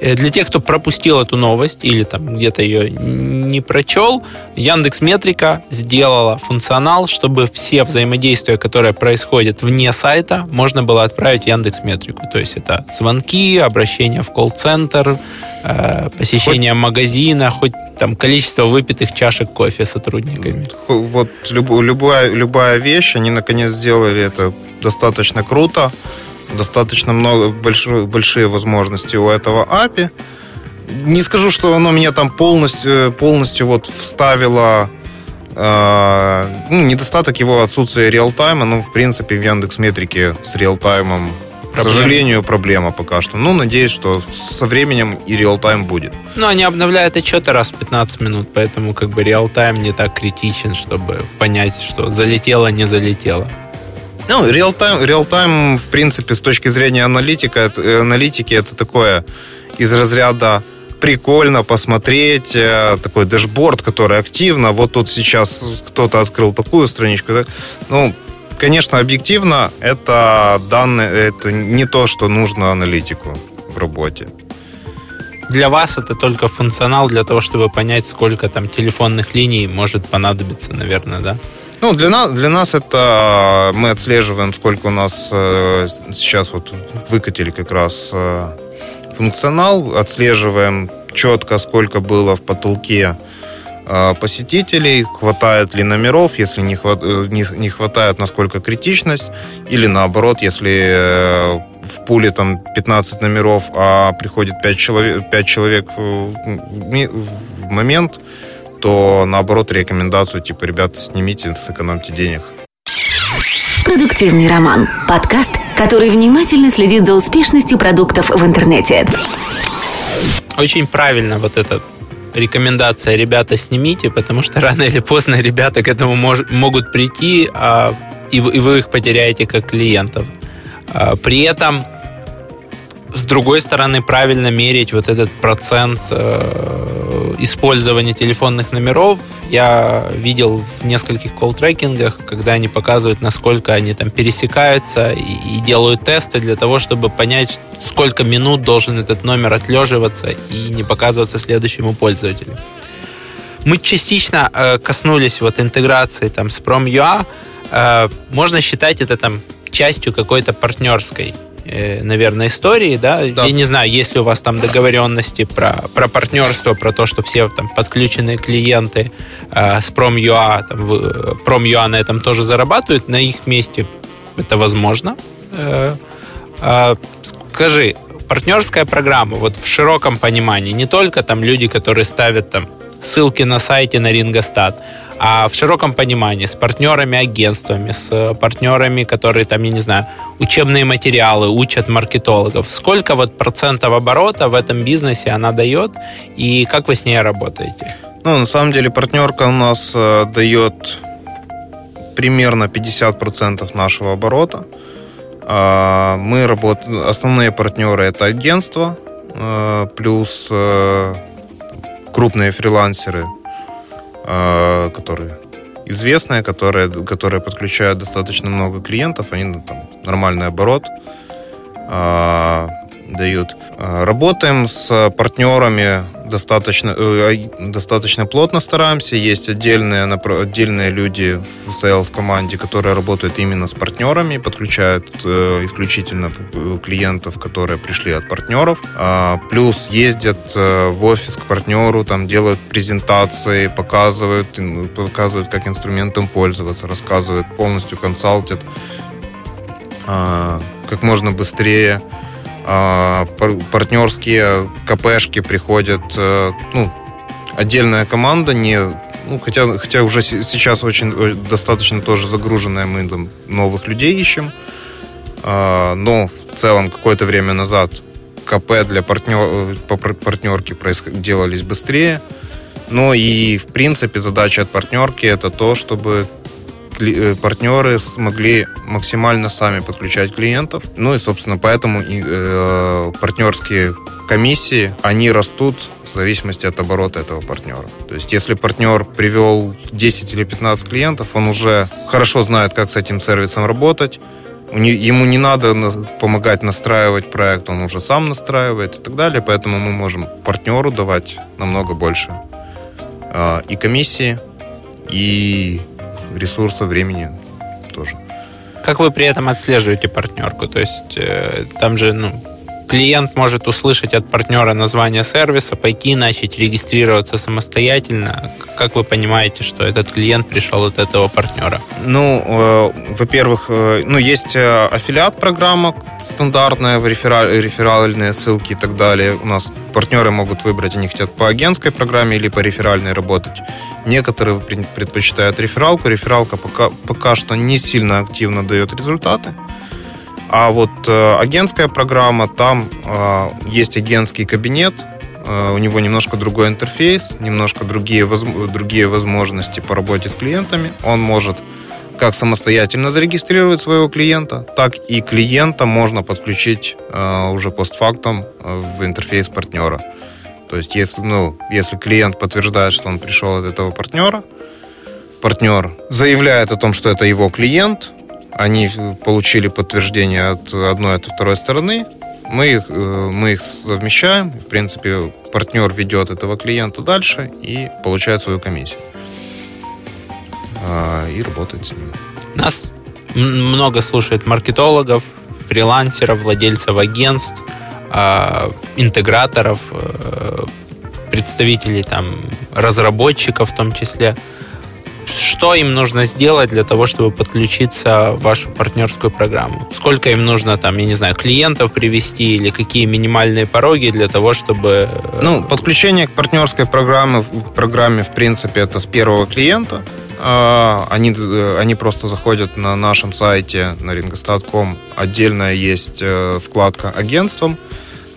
для тех, кто пропустил эту новость или там где-то ее не прочел, Яндекс Метрика сделала функционал, чтобы все взаимодействия, которые происходят вне сайта, можно было отправить в Яндекс Метрику. То есть это звонки, обращения в колл-центр, э, посещение хоть... магазина, хоть там количество выпитых чашек кофе сотрудниками. Вот любая, любая вещь, они наконец сделали это достаточно круто достаточно много, большие, большие возможности у этого API. Не скажу, что оно меня там полностью, полностью вот вставило э, ну, недостаток его отсутствия реалтайма, ну, в принципе, в Яндекс Метрике с реалтаймом, к сожалению, проблема пока что. Ну, надеюсь, что со временем и real-time будет. Ну, они обновляют отчеты раз в 15 минут, поэтому как бы real-time не так критичен, чтобы понять, что залетело, не залетело. Ну, real-time, real-time, в принципе, с точки зрения аналитика, э, аналитики, это такое из разряда прикольно посмотреть, э, такой дэшборд, который активно, вот тут сейчас кто-то открыл такую страничку. Да? Ну, конечно, объективно, это данные, это не то, что нужно аналитику в работе. Для вас это только функционал для того, чтобы понять, сколько там телефонных линий может понадобиться, наверное, да? Ну, для нас, для нас это мы отслеживаем, сколько у нас э, сейчас вот выкатили как раз э, функционал, отслеживаем четко, сколько было в потолке э, посетителей, хватает ли номеров, если не, хват, не, не хватает, насколько критичность, или наоборот, если в пуле там 15 номеров, а приходит 5 человек, 5 человек в момент, то наоборот рекомендацию типа, ребята, снимите, сэкономьте денег. Продуктивный роман. Подкаст, который внимательно следит за успешностью продуктов в интернете. Очень правильно вот эта рекомендация «ребята, снимите», потому что рано или поздно ребята к этому мож, могут прийти, а, и, и вы их потеряете как клиентов. А, при этом с другой стороны, правильно мерить вот этот процент э, использования телефонных номеров я видел в нескольких колл-трекингах, когда они показывают, насколько они там пересекаются и, и делают тесты для того, чтобы понять, сколько минут должен этот номер отлеживаться и не показываться следующему пользователю. Мы частично э, коснулись вот интеграции там с Prom.ua. Э, можно считать это там частью какой-то партнерской наверное, истории, да? да? Я не знаю, есть ли у вас там договоренности про, про партнерство, про то, что все там подключенные клиенты э, с Prom.ua, там, Prom.ua на этом тоже зарабатывают, на их месте это возможно. Э, э, скажи, партнерская программа, вот в широком понимании, не только там люди, которые ставят там ссылки на сайте на Рингостат, а в широком понимании с партнерами, агентствами, с партнерами, которые там, я не знаю, учебные материалы учат маркетологов. Сколько вот процентов оборота в этом бизнесе она дает и как вы с ней работаете? Ну, на самом деле партнерка у нас э, дает примерно 50% нашего оборота. Э, мы работаем, основные партнеры это агентство, э, плюс э, крупные фрилансеры, а, которые известные, которые, которые подключают достаточно много клиентов, они ну, там нормальный оборот а, дают. А, работаем с партнерами достаточно, э, достаточно плотно стараемся. Есть отдельные, отдельные люди в sales команде, которые работают именно с партнерами, подключают э, исключительно клиентов, которые пришли от партнеров. А, плюс ездят э, в офис к партнеру, там делают презентации, показывают, показывают, как инструментом пользоваться, рассказывают, полностью консалтят а, как можно быстрее а, партнерские КПшки приходят, э, ну, отдельная команда, не, ну, хотя, хотя уже сейчас очень э, достаточно тоже загруженная, мы там новых людей ищем, а, но в целом какое-то время назад КП для партнер, э, по партнерке делались быстрее, но и в принципе задача от партнерки это то, чтобы партнеры смогли максимально сами подключать клиентов. Ну и, собственно, поэтому э, партнерские комиссии, они растут в зависимости от оборота этого партнера. То есть, если партнер привел 10 или 15 клиентов, он уже хорошо знает, как с этим сервисом работать, ему не надо помогать настраивать проект, он уже сам настраивает и так далее, поэтому мы можем партнеру давать намного больше э, и комиссии, и ресурса, времени тоже. Как вы при этом отслеживаете партнерку? То есть э, там же, ну, клиент может услышать от партнера название сервиса, пойти начать регистрироваться самостоятельно. Как вы понимаете, что этот клиент пришел от этого партнера? Ну, э, во-первых, э, ну, есть э, аффилиат программа стандартная, рефераль, реферальные ссылки и так далее. У нас партнеры могут выбрать, они хотят по агентской программе или по реферальной работать. Некоторые предпочитают рефералку. Рефералка пока, пока что не сильно активно дает результаты. А вот э, агентская программа, там э, есть агентский кабинет, э, у него немножко другой интерфейс, немножко другие, другие возможности по работе с клиентами. Он может как самостоятельно зарегистрировать своего клиента, так и клиента можно подключить э, уже постфактум в интерфейс партнера. То есть, если, ну, если клиент подтверждает, что он пришел от этого партнера, партнер заявляет о том, что это его клиент, они получили подтверждение от одной, от второй стороны, мы их, э, мы их совмещаем, в принципе, партнер ведет этого клиента дальше и получает свою комиссию. А, и работает с ним. Нас много слушает маркетологов, фрилансеров, владельцев агентств, а, интеграторов, э, представителей там разработчиков в том числе что им нужно сделать для того, чтобы подключиться в вашу партнерскую программу? Сколько им нужно, там, я не знаю, клиентов привести или какие минимальные пороги для того, чтобы... Э, ну, подключение к партнерской программе, программе в принципе, это с первого клиента. А, они, э, они просто заходят на нашем сайте, на ringostat.com. Отдельно есть э, вкладка агентством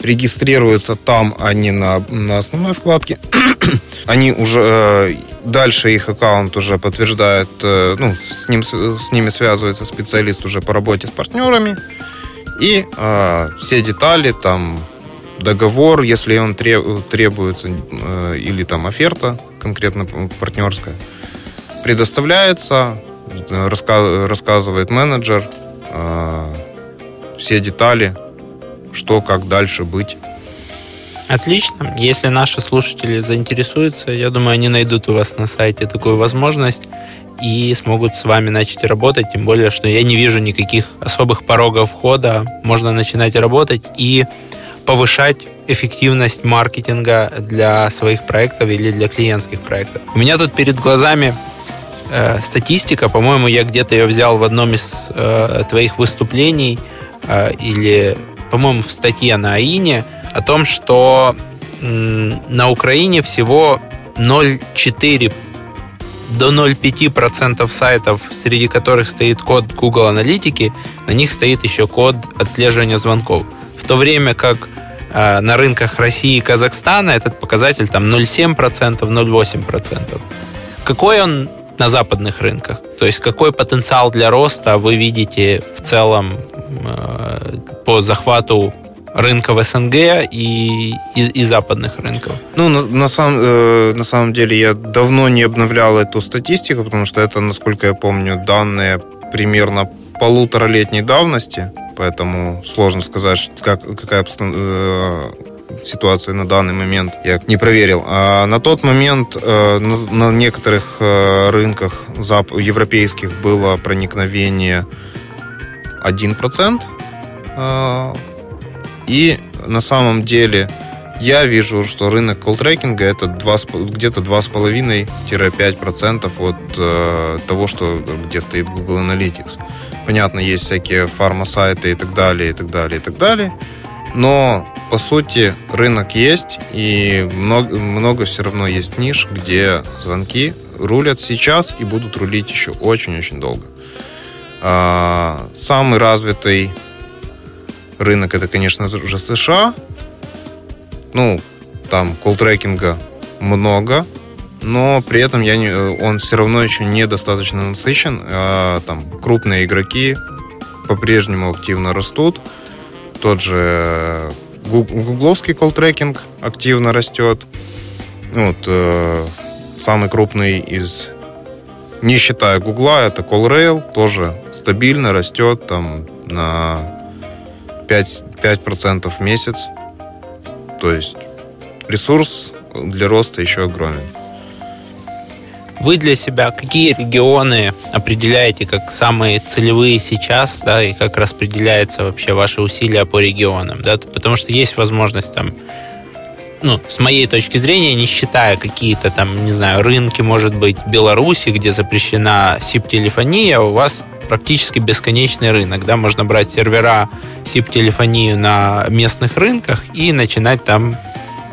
регистрируются там, а не на, на основной вкладке. Они уже э, дальше их аккаунт уже подтверждает, э, ну, с, ним, с ними связывается специалист уже по работе с партнерами. И э, все детали, там, договор, если он требуется, э, или там оферта конкретно партнерская, предоставляется, рассказывает менеджер э, все детали, что, как дальше быть. Отлично. Если наши слушатели заинтересуются, я думаю, они найдут у вас на сайте такую возможность и смогут с вами начать работать, тем более, что я не вижу никаких особых порогов входа. Можно начинать работать и повышать эффективность маркетинга для своих проектов или для клиентских проектов. У меня тут перед глазами э, статистика, по-моему, я где-то ее взял в одном из э, твоих выступлений э, или, по-моему, в статье на АИНе о том, что на Украине всего 0,4 до 0,5% сайтов, среди которых стоит код Google Аналитики, на них стоит еще код отслеживания звонков. В то время как э, на рынках России и Казахстана этот показатель там 0,7%, 0,8%. Какой он на западных рынках? То есть какой потенциал для роста вы видите в целом э, по захвату рынков СНГ и, и, и западных рынков? Ну, на, на, сам, э, на самом деле я давно не обновлял эту статистику, потому что это, насколько я помню, данные примерно полуторалетней давности, поэтому сложно сказать, как, какая э, ситуация на данный момент я не проверил. А на тот момент э, на, некоторых э, рынках европейских было проникновение 1%. Э, и на самом деле я вижу, что рынок колл-трекинга это 2, где-то 2,5-5% от э, того, что, где стоит Google Analytics. Понятно, есть всякие фарма-сайты и так далее, и так далее, и так далее. Но, по сути, рынок есть, и много, много все равно есть ниш, где звонки рулят сейчас и будут рулить еще очень-очень долго. А, самый развитый рынок это, конечно же, США. Ну, там колл-трекинга много, но при этом я не, он все равно еще недостаточно насыщен. А, там крупные игроки по-прежнему активно растут. Тот же гугловский колл-трекинг активно растет. Ну, вот, э, самый крупный из, не считая Гугла, это CallRail, тоже стабильно растет там на 5, 5% в месяц. То есть ресурс для роста еще огромен. Вы для себя какие регионы определяете как самые целевые сейчас, да, и как распределяется вообще ваши усилия по регионам, да, потому что есть возможность там, ну, с моей точки зрения, не считая какие-то там, не знаю, рынки, может быть, Беларуси, где запрещена SIP-телефония, у вас практически бесконечный рынок. Да? Можно брать сервера SIP-телефонию на местных рынках и начинать там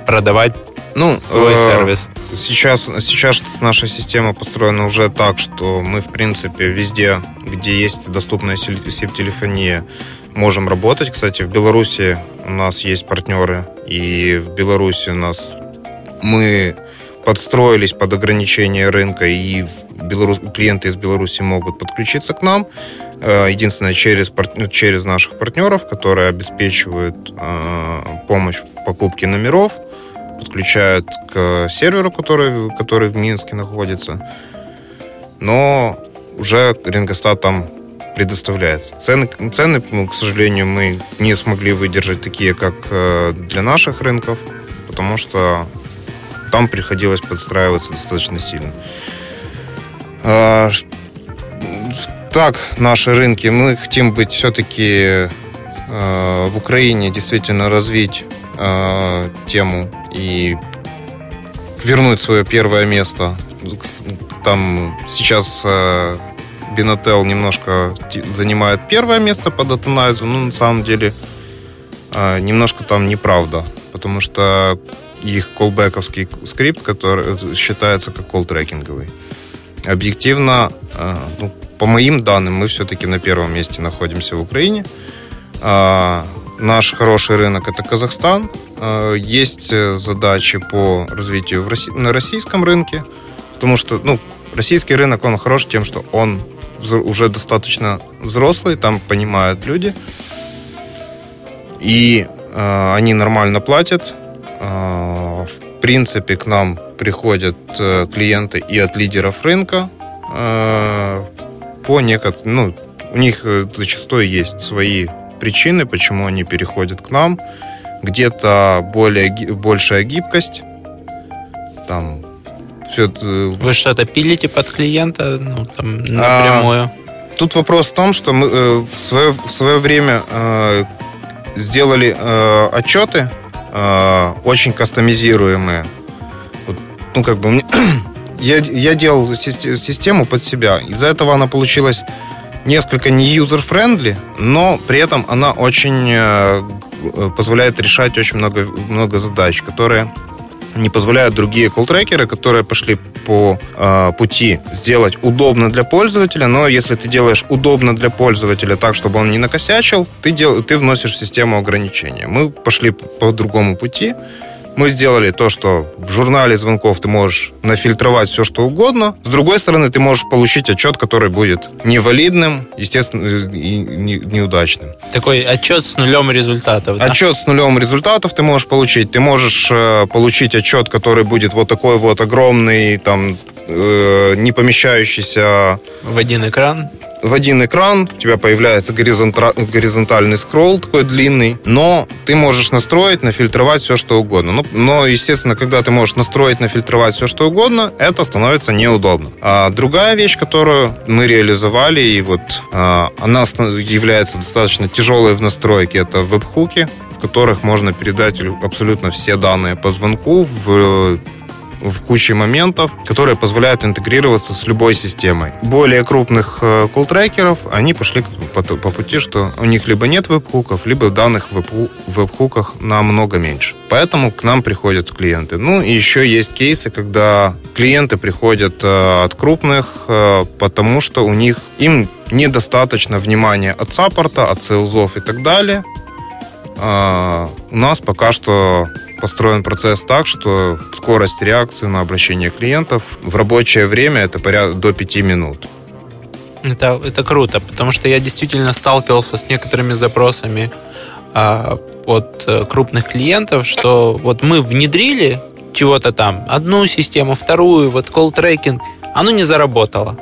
продавать ну, свой э, сервис. Сейчас, сейчас наша система построена уже так, что мы, в принципе, везде, где есть доступная SIP-телефония, можем работать. Кстати, в Беларуси у нас есть партнеры, и в Беларуси у нас мы подстроились под ограничения рынка, и Белорус... клиенты из Беларуси могут подключиться к нам. Э, единственное, через, ну, через наших партнеров, которые обеспечивают э, помощь в покупке номеров, подключают к серверу, который, который в Минске находится. Но уже Рингостат там предоставляется. Цены, цены, к сожалению, мы не смогли выдержать такие, как э, для наших рынков, потому что там приходилось подстраиваться достаточно сильно. А, так, наши рынки, мы хотим быть все-таки а, в Украине действительно развить а, тему и вернуть свое первое место. Там сейчас Бинотел немножко занимает первое место по датанайзу, но на самом деле немножко там неправда, потому что их колбековский скрипт, который считается как колл-трекинговый. Объективно, э, ну, по моим данным, мы все-таки на первом месте находимся в Украине. Наш хороший рынок это Казахстан. А, есть э, задачи по развитию в России, на российском рынке, потому что ну, российский рынок он хорош тем, что он уже достаточно взрослый, там понимают люди. И э, они нормально платят. Э, в принципе, к нам приходят э, клиенты и от лидеров рынка. Э, по некоторым, ну, у них э, зачастую есть свои причины, почему они переходят к нам. Где-то более, большая гибкость. Там все это... Вы что-то пилите под клиента ну, там, напрямую? А, тут вопрос в том, что мы э, в, свое, в свое время э, сделали э, отчеты э, очень кастомизируемые. Вот, ну, как бы, я, я делал систему под себя. Из-за этого она получилась несколько не user-friendly, но при этом она очень э, позволяет решать очень много, много задач, которые не позволяют другие колл-трекеры, которые пошли по э, пути сделать удобно для пользователя, но если ты делаешь удобно для пользователя так, чтобы он не накосячил, ты, дел, ты вносишь в систему ограничения. Мы пошли по другому пути, мы сделали то, что в журнале звонков ты можешь нафильтровать все, что угодно. С другой стороны, ты можешь получить отчет, который будет невалидным, естественно, и неудачным. Такой отчет с нулем результатов. Да? Отчет с нулем результатов ты можешь получить. Ты можешь э, получить отчет, который будет вот такой вот огромный, там, э, не помещающийся... В один экран? В один экран у тебя появляется горизонтальный скролл такой длинный, но ты можешь настроить, нафильтровать все, что угодно. Но, но, естественно, когда ты можешь настроить, нафильтровать все, что угодно, это становится неудобно. А другая вещь, которую мы реализовали, и вот а, она является достаточно тяжелой в настройке, это веб-хуки, в которых можно передать абсолютно все данные по звонку в в куче моментов, которые позволяют интегрироваться с любой системой. Более крупных э, колл-трекеров, они пошли по, пути, что у них либо нет веб-хуков, либо данных в веб-хуках намного меньше. Поэтому к нам приходят клиенты. Ну и еще есть кейсы, когда клиенты приходят э, от крупных, э, потому что у них им недостаточно внимания от саппорта, от сейлзов и так далее. А, у нас пока что построен процесс так, что скорость реакции на обращение клиентов в рабочее время это порядка до 5 минут. Это, это круто, потому что я действительно сталкивался с некоторыми запросами а, от э, крупных клиентов, что вот мы внедрили чего-то там, одну систему, вторую, вот колл-трекинг, оно не заработало.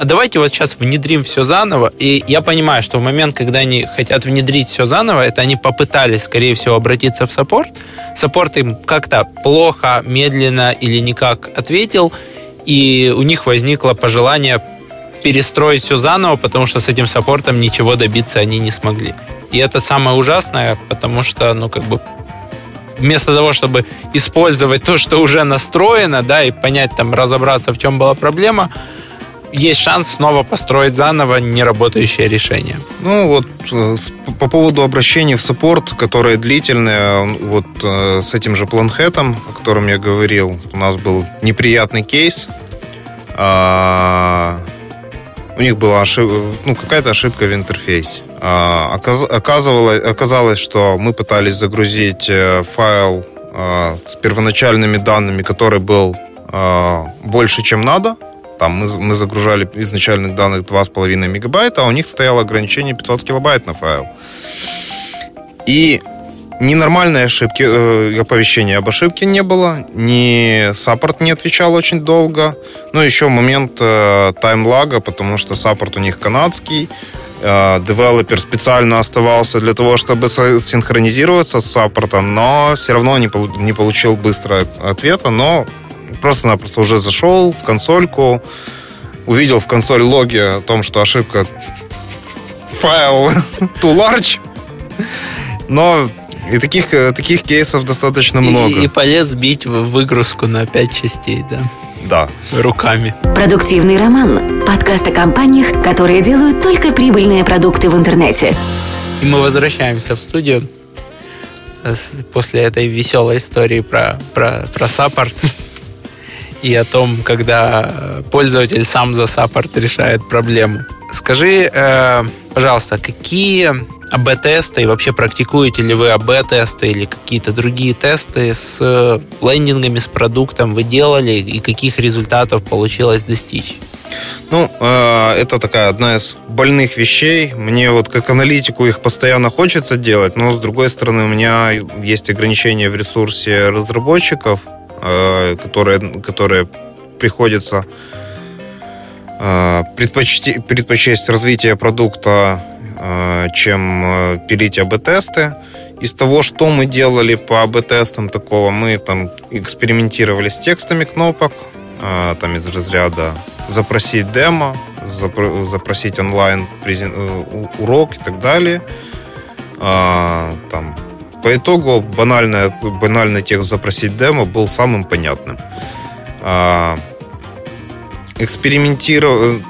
Давайте вот сейчас внедрим все заново. И я понимаю, что в момент, когда они хотят внедрить все заново, это они попытались, скорее всего, обратиться в саппорт. Саппорт им как-то плохо, медленно или никак ответил, и у них возникло пожелание перестроить все заново, потому что с этим саппортом ничего добиться они не смогли. И это самое ужасное, потому что, ну, как бы, вместо того, чтобы использовать то, что уже настроено, да, и понять, там, разобраться, в чем была проблема, есть шанс снова построить заново неработающее решение. Ну вот э, по поводу обращений в саппорт, которое длительное, вот э, с этим же планхетом, о котором я говорил, у нас был неприятный кейс. А, у них была ошибка, ну, какая-то ошибка в интерфейсе. А, оказывалось, оказалось, что мы пытались загрузить э, файл с первоначальными данными, который был больше, чем надо – там мы, мы загружали изначальных данных 2,5 мегабайта, а у них стояло ограничение 500 килобайт на файл. И ни нормальной ошибки, э, оповещения об ошибке не было, ни саппорт не отвечал очень долго. Ну, еще момент э, time lag -а, потому что саппорт у них канадский. Э, девелопер специально оставался для того, чтобы синхронизироваться с саппортом, но все равно не, не получил быстро ответа. Но просто-напросто уже зашел в консольку, увидел в консоль логи о том, что ошибка file too large. Но и таких, таких кейсов достаточно много. И, и полез бить в выгрузку на 5 частей, да? Да. Руками. Продуктивный роман. Подкаст о компаниях, которые делают только прибыльные продукты в интернете. И мы возвращаемся в студию э, после этой веселой истории про, про, про саппорт и о том, когда пользователь сам за саппорт решает проблему. Скажи, э, пожалуйста, какие АБ-тесты и вообще практикуете ли вы АБ-тесты или какие-то другие тесты с лендингами, с продуктом вы делали и каких результатов получилось достичь? Ну, э, это такая одна из больных вещей. Мне вот как аналитику их постоянно хочется делать, но с другой стороны у меня есть ограничения в ресурсе разработчиков, э, которые, которые приходится э, предпочесть, предпочесть развитие продукта, чем пилить АБ-тесты. Из того, что мы делали по АБ-тестам такого, мы там экспериментировали с текстами кнопок, там из разряда запросить демо, запросить онлайн э, урок и так далее. Там, по итогу банальный, банальный текст запросить демо был самым понятным. А, экспериментировали,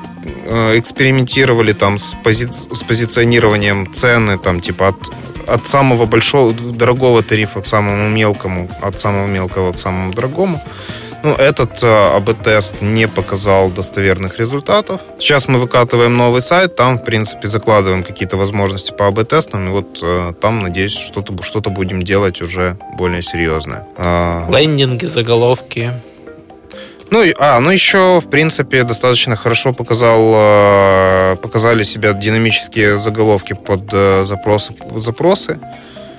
э, экспериментировали там с, пози, с позиционированием цены, там типа от, от самого большого дорогого тарифа к самому мелкому, от самого мелкого к самому дорогому. Ну, этот э, АБ-тест не показал достоверных результатов. Сейчас мы выкатываем новый сайт, там, в принципе, закладываем какие-то возможности по АБ-тестам, и вот э, там, надеюсь, что-то что будем делать уже более серьезное. А, Лендинги, заголовки. Ну, а, ну еще, в принципе, достаточно хорошо показал, э, показали себя динамические заголовки под запросы. запросы.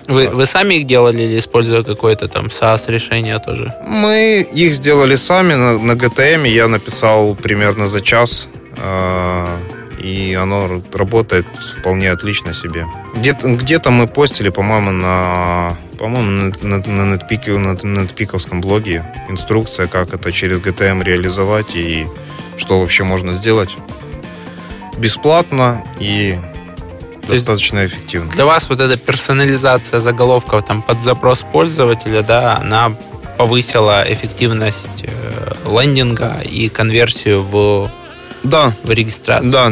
Вы, вы сами их делали или используя какое-то там SaaS решение тоже? Мы их сделали сами на, на GTM. Я написал примерно за час. Э, и оно работает вполне отлично себе. Где-то, где-то мы постили, по-моему, на по-моему, на, на, на, Netpeak, на, на Netpeak блоге инструкция, как это через GTM реализовать и что вообще можно сделать бесплатно и достаточно эффективно. Для вас вот эта персонализация заголовков там под запрос пользователя, да, она повысила эффективность э, лендинга и конверсию в, да. в регистрацию. Да,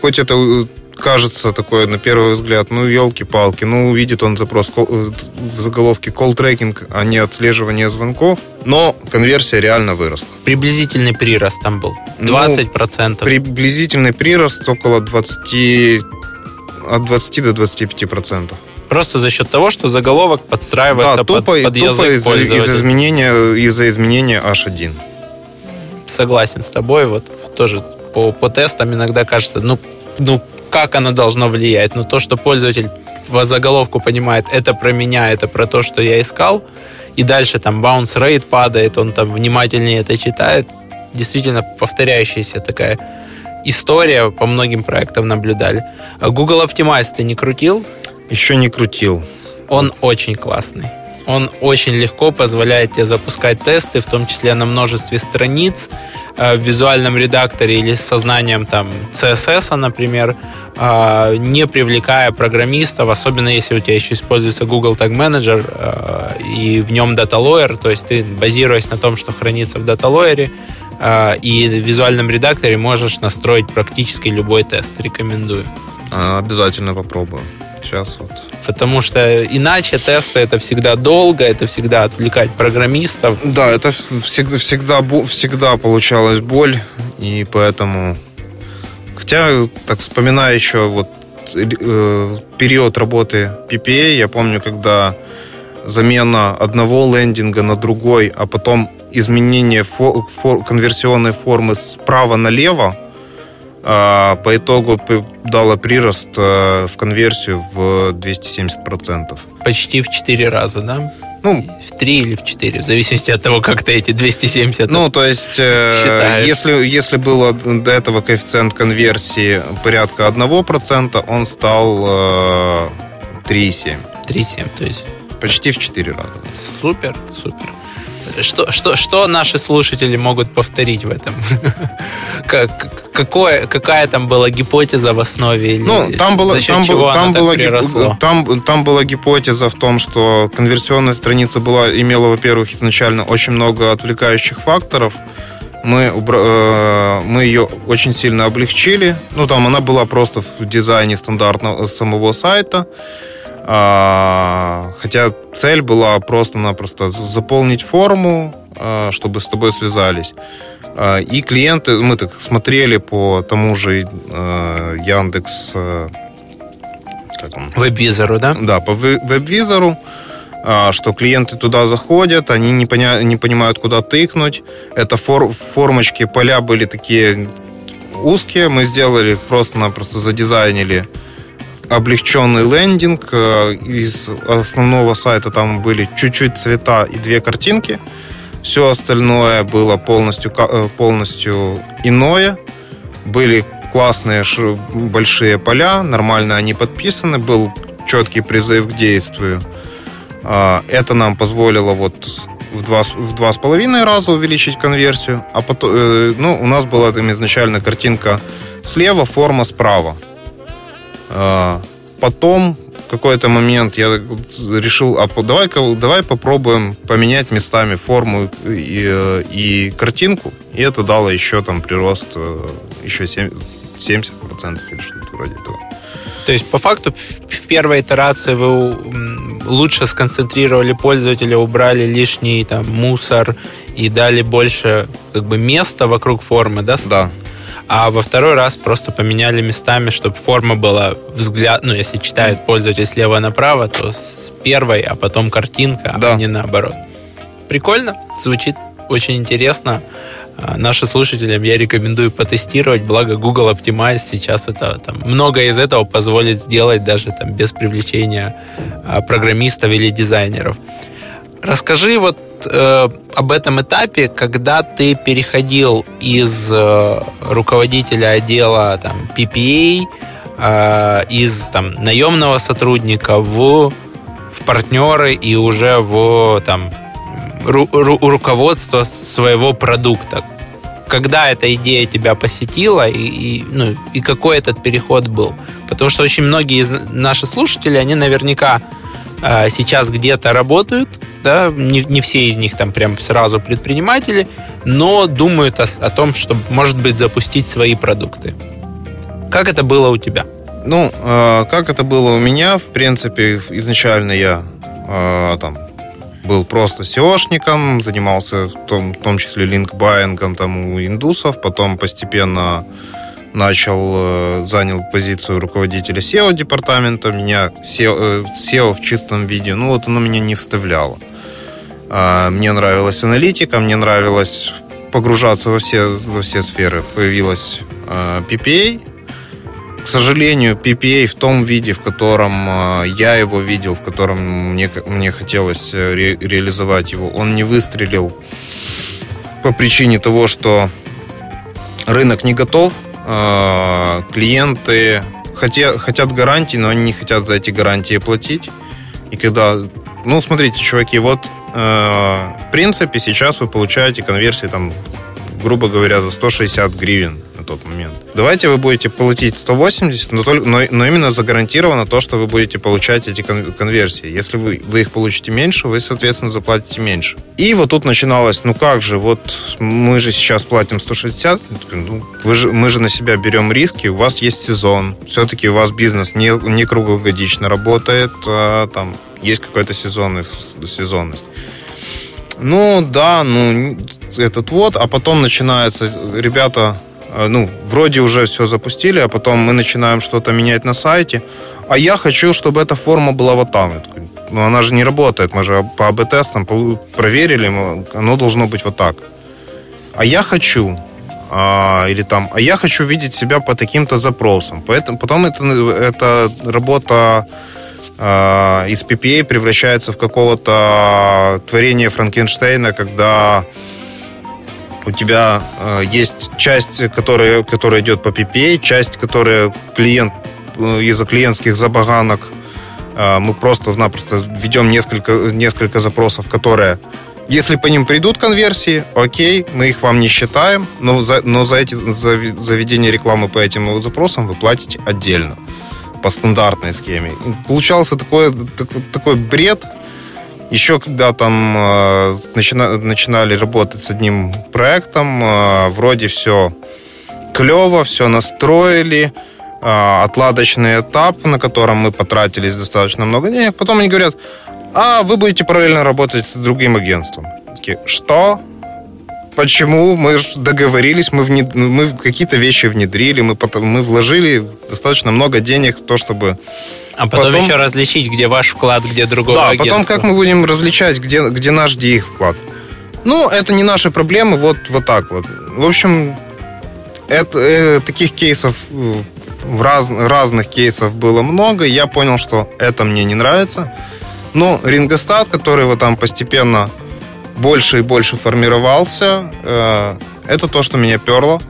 хоть это э, кажется такое на первый взгляд, ну, елки-палки, ну, увидит он запрос э, в заголовке call tracking, а не отслеживание звонков, но конверсия реально выросла. Приблизительный прирост там был? 20%? Ну, приблизительный прирост около 20, от 20 до 25%. Просто за счет того, что заголовок подстраивается да, тупо, под, под тупо язык из, из изменения, из-за изменения H1. Согласен с тобой. Вот тоже по, по тестам иногда кажется, ну, ну как оно должно влиять. Но то, что пользователь по заголовку понимает, это про меня, это про то, что я искал, и дальше там bounce rate падает, он там внимательнее это читает, действительно повторяющаяся такая история по многим проектам наблюдали. А Google Optimize ты не крутил? Еще не крутил. Он очень классный. Он очень легко позволяет тебе запускать тесты, в том числе на множестве страниц, э, в визуальном редакторе или с сознанием там CSS, например, э, не привлекая программистов, особенно если у тебя еще используется Google Tag Manager э, и в нем Data Lawyer, то есть ты, базируясь на том, что хранится в Data Lawyer, и в визуальном редакторе можешь настроить практически любой тест. Рекомендую. Обязательно попробую. Сейчас вот потому что иначе тесты это всегда долго, это всегда отвлекать программистов. Да, это всегда, всегда, всегда получалась боль, и поэтому... Хотя, так вспоминаю еще вот э, период работы PPA, я помню, когда замена одного лендинга на другой, а потом изменение фор, фор, конверсионной формы справа налево, по итогу дала прирост э, в конверсию в 270%. Почти в 4 раза, да? Ну, в 3 или в 4, в зависимости от того, как ты эти 270 Ну, то есть, э, если, если было до этого коэффициент конверсии порядка 1%, он стал э, 3,7. 3,7, то есть... Почти в 4 раза. Супер, супер. Что, что, что наши слушатели могут повторить в этом? как, какое, какая там была гипотеза в основе? Или ну, там была, там, был, там, была гип, там, там была гипотеза в том, что конверсионная страница была, имела, во-первых, изначально очень много отвлекающих факторов. Мы, э, мы ее очень сильно облегчили. Ну, там она была просто в дизайне стандартного самого сайта. А, хотя цель была просто-напросто заполнить форму, а, чтобы с тобой связались. А, и клиенты, мы так смотрели по тому же Яндекс... Веб-визору, да? Да, по веб-визору. что клиенты туда заходят, они не, поня- не понимают, куда тыкнуть. Это фор- формочки, поля были такие узкие. Мы сделали просто-напросто задизайнили облегченный лендинг. Э, из основного сайта там были чуть-чуть цвета и две картинки. Все остальное было полностью, э, полностью иное. Были классные большие поля, нормально они подписаны, был четкий призыв к действию. А, это нам позволило вот в два, в два с половиной раза увеличить конверсию, а потом, э, ну, у нас была там изначально картинка слева, форма справа. А, потом в какой-то момент я решил, а давай, давай попробуем поменять местами форму и, и картинку, и это дало еще там прирост э, еще 7, 70% или что-то вроде этого. То есть, по факту, в первой итерации вы лучше сконцентрировали пользователя, убрали лишний там мусор и дали больше как бы места вокруг формы, да? Да. А во второй раз просто поменяли местами, чтобы форма была взгляд, ну, если читает пользователь слева направо, то с первой, а потом картинка, да. а не наоборот. Прикольно, звучит очень интересно. А, нашим слушателям я рекомендую потестировать, благо Google Optimize сейчас это там, многое из этого позволит сделать даже там без привлечения а, программистов или дизайнеров. Расскажи вот э, об этом этапе, когда ты переходил из э, руководителя отдела там, PPA, э, из там, наемного сотрудника в, в партнеры и уже в там, ру, ру, руководство своего продукта. Когда эта идея тебя посетила и, и, ну, и какой этот переход был? Потому что очень многие из наших слушателей, они наверняка сейчас где-то работают, да, не, не все из них там прям сразу предприниматели, но думают о, о том, чтобы, может быть, запустить свои продукты. Как это было у тебя? Ну, э, как это было у меня, в принципе, изначально я э, там был просто SEOшником, занимался в том, в том числе линкбайингом там у индусов, потом постепенно начал, э, занял позицию руководителя SEO департамента, меня SEO, э, SEO в чистом виде, ну вот оно меня не вставляло. А, мне нравилась аналитика, мне нравилось погружаться во все, во все сферы. Появилась а, PPA, к сожалению, PPA в том виде, в котором э, я его видел, в котором мне, мне хотелось э, ре, реализовать его, он не выстрелил по причине того, что рынок не готов, клиенты хотят, хотят гарантий, но они не хотят за эти гарантии платить. И когда, ну, смотрите, чуваки, вот в принципе сейчас вы получаете конверсии там, грубо говоря, за 160 гривен на тот момент. Давайте вы будете платить 180, но, только, но, но именно загарантировано то, что вы будете получать эти конверсии. Если вы, вы их получите меньше, вы, соответственно, заплатите меньше. И вот тут начиналось, ну как же, вот мы же сейчас платим 160, ну, вы же, мы же на себя берем риски, у вас есть сезон, все-таки у вас бизнес не, не круглогодично работает, а, там есть какая-то сезонность. Ну да, ну этот вот, а потом начинается, ребята ну, вроде уже все запустили, а потом мы начинаем что-то менять на сайте, а я хочу, чтобы эта форма была вот там. Ну, она же не работает, мы же по АБ-тестам проверили, оно должно быть вот так. А я хочу, а, или там, а я хочу видеть себя по таким-то запросам. Поэтому, потом это, эта работа а, из PPA превращается в какого-то творения Франкенштейна, когда у тебя э, есть часть, которая, которая идет по PPA, часть, которая клиент э, из-за клиентских забаганок э, мы просто-напросто введем несколько, несколько запросов, которые если по ним придут конверсии, окей, мы их вам не считаем, но за, но за эти за, за ведение рекламы по этим запросам вы платите отдельно по стандартной схеме. Получался такой, такой, такой бред, еще когда там э, начина, начинали работать с одним проектом, э, вроде все клево, все настроили, э, отладочный этап, на котором мы потратились достаточно много денег. Потом они говорят, а вы будете параллельно работать с другим агентством. Такие, что? Почему? Мы договорились, мы, внед... мы какие-то вещи внедрили, мы, потом... мы вложили достаточно много денег в то, чтобы... А потом, потом... еще различить, где ваш вклад, где другой Да, агентства. потом как мы будем различать, где, где наш, где их вклад. Ну, это не наши проблемы, вот, вот так вот. В общем, это, э, таких кейсов в раз, разных кейсов было много. Я понял, что это мне не нравится. Но рингостат, который вот там постепенно больше и больше формировался, э, это то, что меня перло.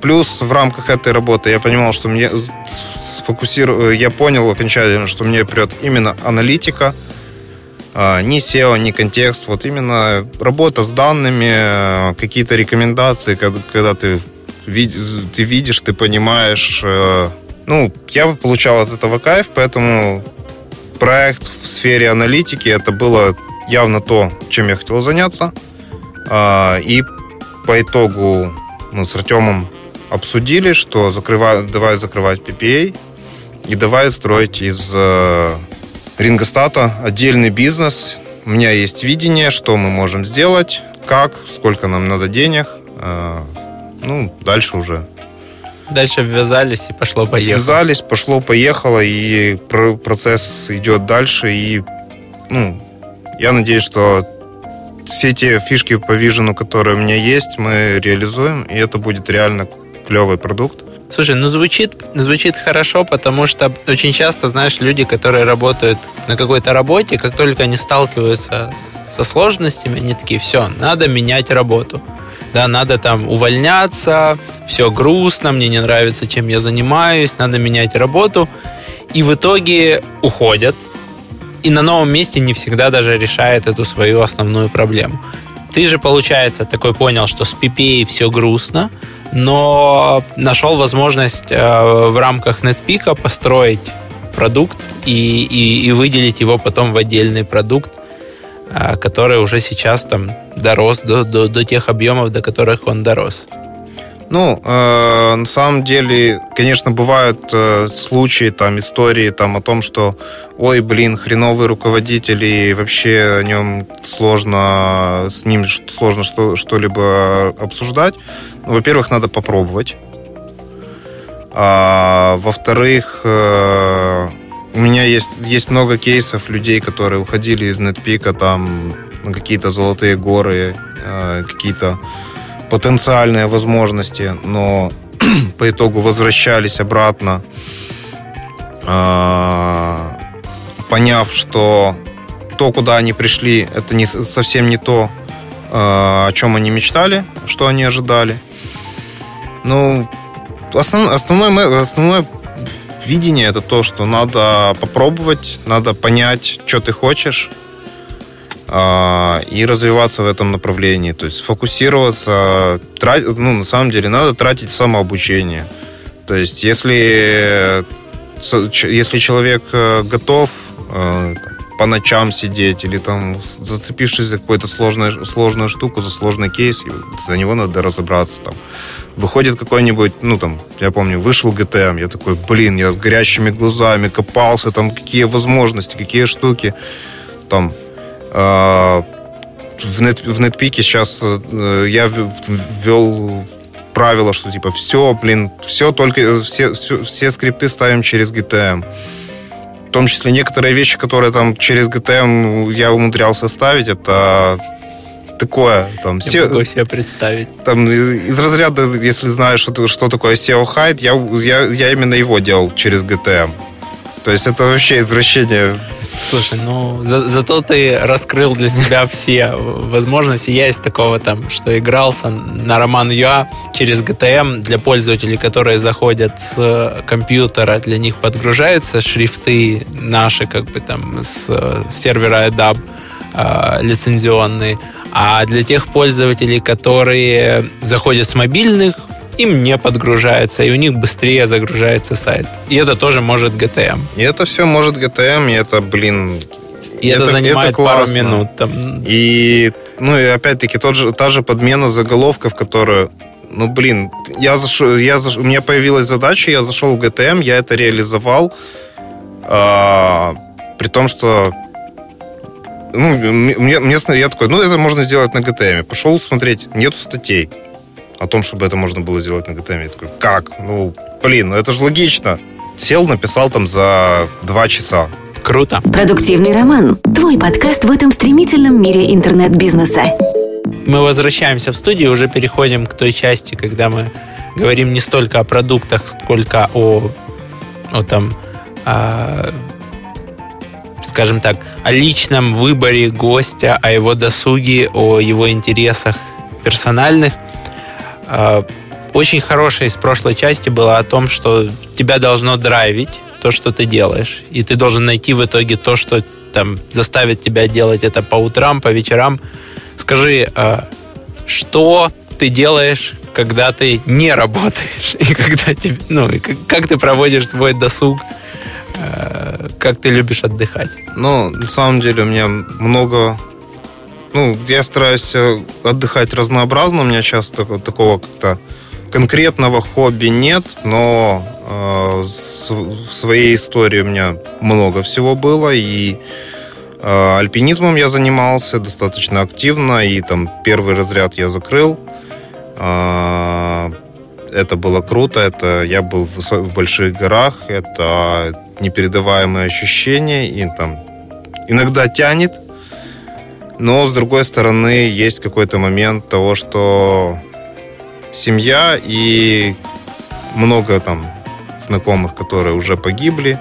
Плюс в рамках этой работы я понимал, что мне сфокусирую, я понял окончательно, что мне прет именно аналитика, э, ни SEO, ни контекст, вот именно работа с данными, э, какие-то рекомендации, когда, ты, ты видишь, ты понимаешь. Э, ну, я получал от этого кайф, поэтому проект в сфере аналитики это было явно то, чем я хотел заняться. А, и по итогу мы с Артемом обсудили, что закрывай, давай закрывать PPA и давай строить из э, Рингостата отдельный бизнес. У меня есть видение, что мы можем сделать, как, сколько нам надо денег. Э, ну, дальше уже. Дальше ввязались и пошло-поехало. Ввязались, пошло-поехало, и процесс идет дальше. И ну, я надеюсь, что все те фишки по вижену, которые у меня есть, мы реализуем, и это будет реально клевый продукт. Слушай, ну звучит, звучит хорошо, потому что очень часто, знаешь, люди, которые работают на какой-то работе, как только они сталкиваются со сложностями, они такие, все, надо менять работу. Да, надо там увольняться, все грустно, мне не нравится, чем я занимаюсь, надо менять работу. И в итоге уходят, и на новом месте не всегда даже решает эту свою основную проблему. Ты же, получается, такой понял, что с PPA все грустно, но нашел возможность э, в рамках NetPeak построить продукт и, и, и выделить его потом в отдельный продукт, э, который уже сейчас там дорос до, до, до тех объемов, до которых он дорос. Ну, э, на самом деле, конечно, бывают э, случаи, там, истории там, о том, что, ой, блин, хреновый руководитель, и вообще о нем сложно, с ним сложно что, что-либо обсуждать. Ну, во-первых, надо попробовать. А, во-вторых, э, у меня есть, есть много кейсов людей, которые уходили из NetPeak там на какие-то золотые горы, э, какие-то потенциальные возможности, но по итогу возвращались обратно, а, поняв, что то, куда они пришли, это не, совсем не то, а, о чем они мечтали, что они ожидали. Ну, основ, основное, основное видение это то, что надо попробовать, надо понять, что ты хочешь, и развиваться в этом направлении. То есть фокусироваться, трать, ну, на самом деле, надо тратить самообучение. То есть если, если человек э, готов э, по ночам сидеть или там зацепившись за какую-то сложную, сложную штуку, за сложный кейс, за него надо разобраться там. Выходит какой-нибудь, ну там, я помню, вышел GTM, я такой, блин, я с горящими глазами копался, там какие возможности, какие штуки, там а, в, нет, в NetPeak сейчас э, я ввел правило, что типа все, блин, все только все, все, все скрипты ставим через GTM. В том числе некоторые вещи, которые там через GTM я умудрялся ставить, это такое. Там, я SEO, могу себе представить. Там, из разряда, если знаешь, что, что такое SEO Hide, я, я, я именно его делал через GTM. То есть это вообще извращение Слушай, ну за, зато ты раскрыл для себя все возможности. Я из такого там, что игрался на Роман Юа через GTM для пользователей, которые заходят с компьютера, для них подгружаются шрифты наши, как бы там с, сервера EDAB э, лицензионные. А для тех пользователей, которые заходят с мобильных им не подгружается, и у них быстрее загружается сайт. И это тоже может GTM. И это все может GTM, и это, блин... И это, это занимает это пару минут. Там. И, ну, и опять-таки, тот же, та же подмена заголовков, которую ну, блин, я зашел, я заш... у меня появилась задача, я зашел в GTM, я это реализовал, а, при том, что ну, мне, мне, я такой, ну, это можно сделать на GTM. Пошел смотреть, нету статей о том, чтобы это можно было сделать на GTM. Я такой, как? Ну, блин, ну это же логично. Сел, написал там за два часа. Круто. Продуктивный роман. Твой подкаст в этом стремительном мире интернет-бизнеса. Мы возвращаемся в студию, уже переходим к той части, когда мы говорим не столько о продуктах, сколько о, о там, о, скажем так, о личном выборе гостя, о его досуге, о его интересах персональных. А, очень хорошая из прошлой части была о том, что тебя должно драйвить то, что ты делаешь. И ты должен найти в итоге то, что там заставит тебя делать это по утрам, по вечерам. Скажи, а, что ты делаешь, когда ты не работаешь? И когда тебе, ну, как ты проводишь свой досуг? А, как ты любишь отдыхать? Ну, на самом деле у меня много ну, я стараюсь э, отдыхать разнообразно. У меня часто такого, как-то конкретного хобби нет, но э, в своей истории у меня много всего было, и э, альпинизмом я занимался достаточно активно, и там первый разряд я закрыл. Это было круто, это я был в больших горах, это непередаваемые ощущения, и там иногда тянет, но, с другой стороны, есть какой-то момент того, что семья и много там знакомых, которые уже погибли.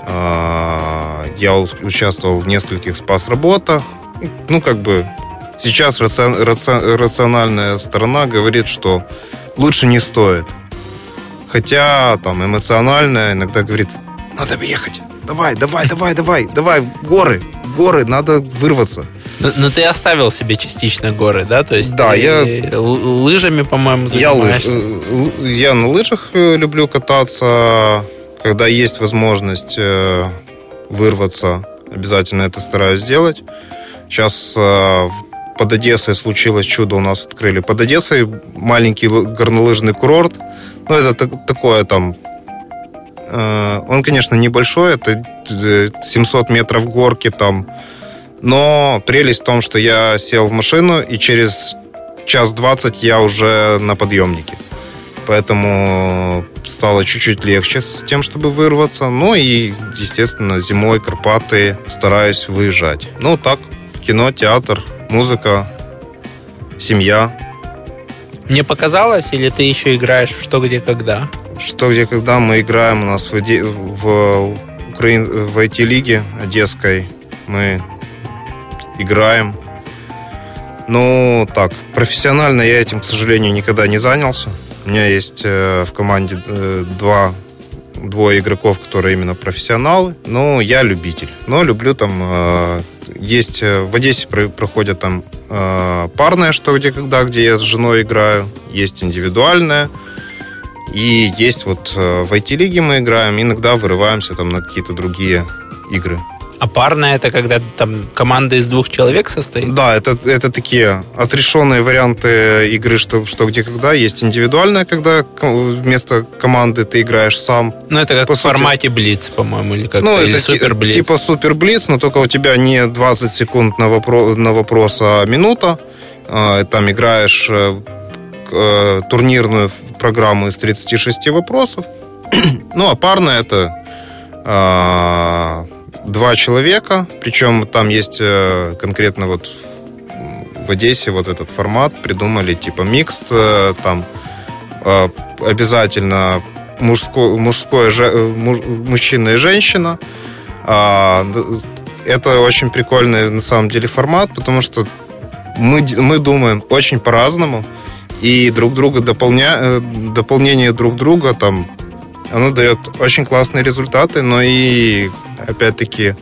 А, я участвовал в нескольких спас-работах. Ну, как бы сейчас рациональная сторона говорит, что лучше не стоит. Хотя там эмоциональная иногда говорит, надо ехать. Давай, давай, давай, давай, давай, горы, горы, надо вырваться. Но, но ты оставил себе частично горы, да? То есть да, я лыжами, по-моему, занимаешься. Я, лыж, э, я на лыжах э, люблю кататься, когда есть возможность э, вырваться, обязательно это стараюсь сделать. Сейчас под Одессой случилось чудо, у нас открыли под Одессой маленький горнолыжный курорт. Ну, это такое там... Он, конечно, небольшой, это 700 метров горки там, но прелесть в том, что я сел в машину, и через час двадцать я уже на подъемнике. Поэтому стало чуть-чуть легче с тем, чтобы вырваться. Ну и, естественно, зимой Карпаты стараюсь выезжать. Ну так, кино, театр, музыка, семья. Мне показалось, или ты еще играешь «Что, где, когда»? «Что, где, когда» мы играем у нас в, в, Украин... в IT-лиге одесской. Мы играем. Ну, так, профессионально я этим, к сожалению, никогда не занялся. У меня есть э, в команде э, два, двое игроков, которые именно профессионалы. Но я любитель. Но люблю там... Э, есть в Одессе проходят там парное «Что, где, когда», где я с женой играю. Есть индивидуальное. И есть вот в IT-лиге мы играем. Иногда вырываемся там на какие-то другие игры. А парная это когда там команда из двух человек состоит? Да, это, это такие отрешенные варианты игры, что, что где когда. Есть индивидуальная, когда вместо команды ты играешь сам. Ну, это как По в сути... формате Блиц, по-моему, или как ну, или это Супер Блиц. Типа Супер Блиц, но только у тебя не 20 секунд на, вопро... на вопрос, а минута. А, там играешь э, э, турнирную программу из 36 вопросов. ну, а парная это два человека, причем там есть э, конкретно вот в Одессе вот этот формат придумали, типа микст, э, там э, обязательно мужское, мужское мужчина и женщина. А, это очень прикольный на самом деле формат, потому что мы, мы думаем очень по-разному, и друг друга дополня, дополнение друг друга там оно дает очень классные результаты, но и опять-таки,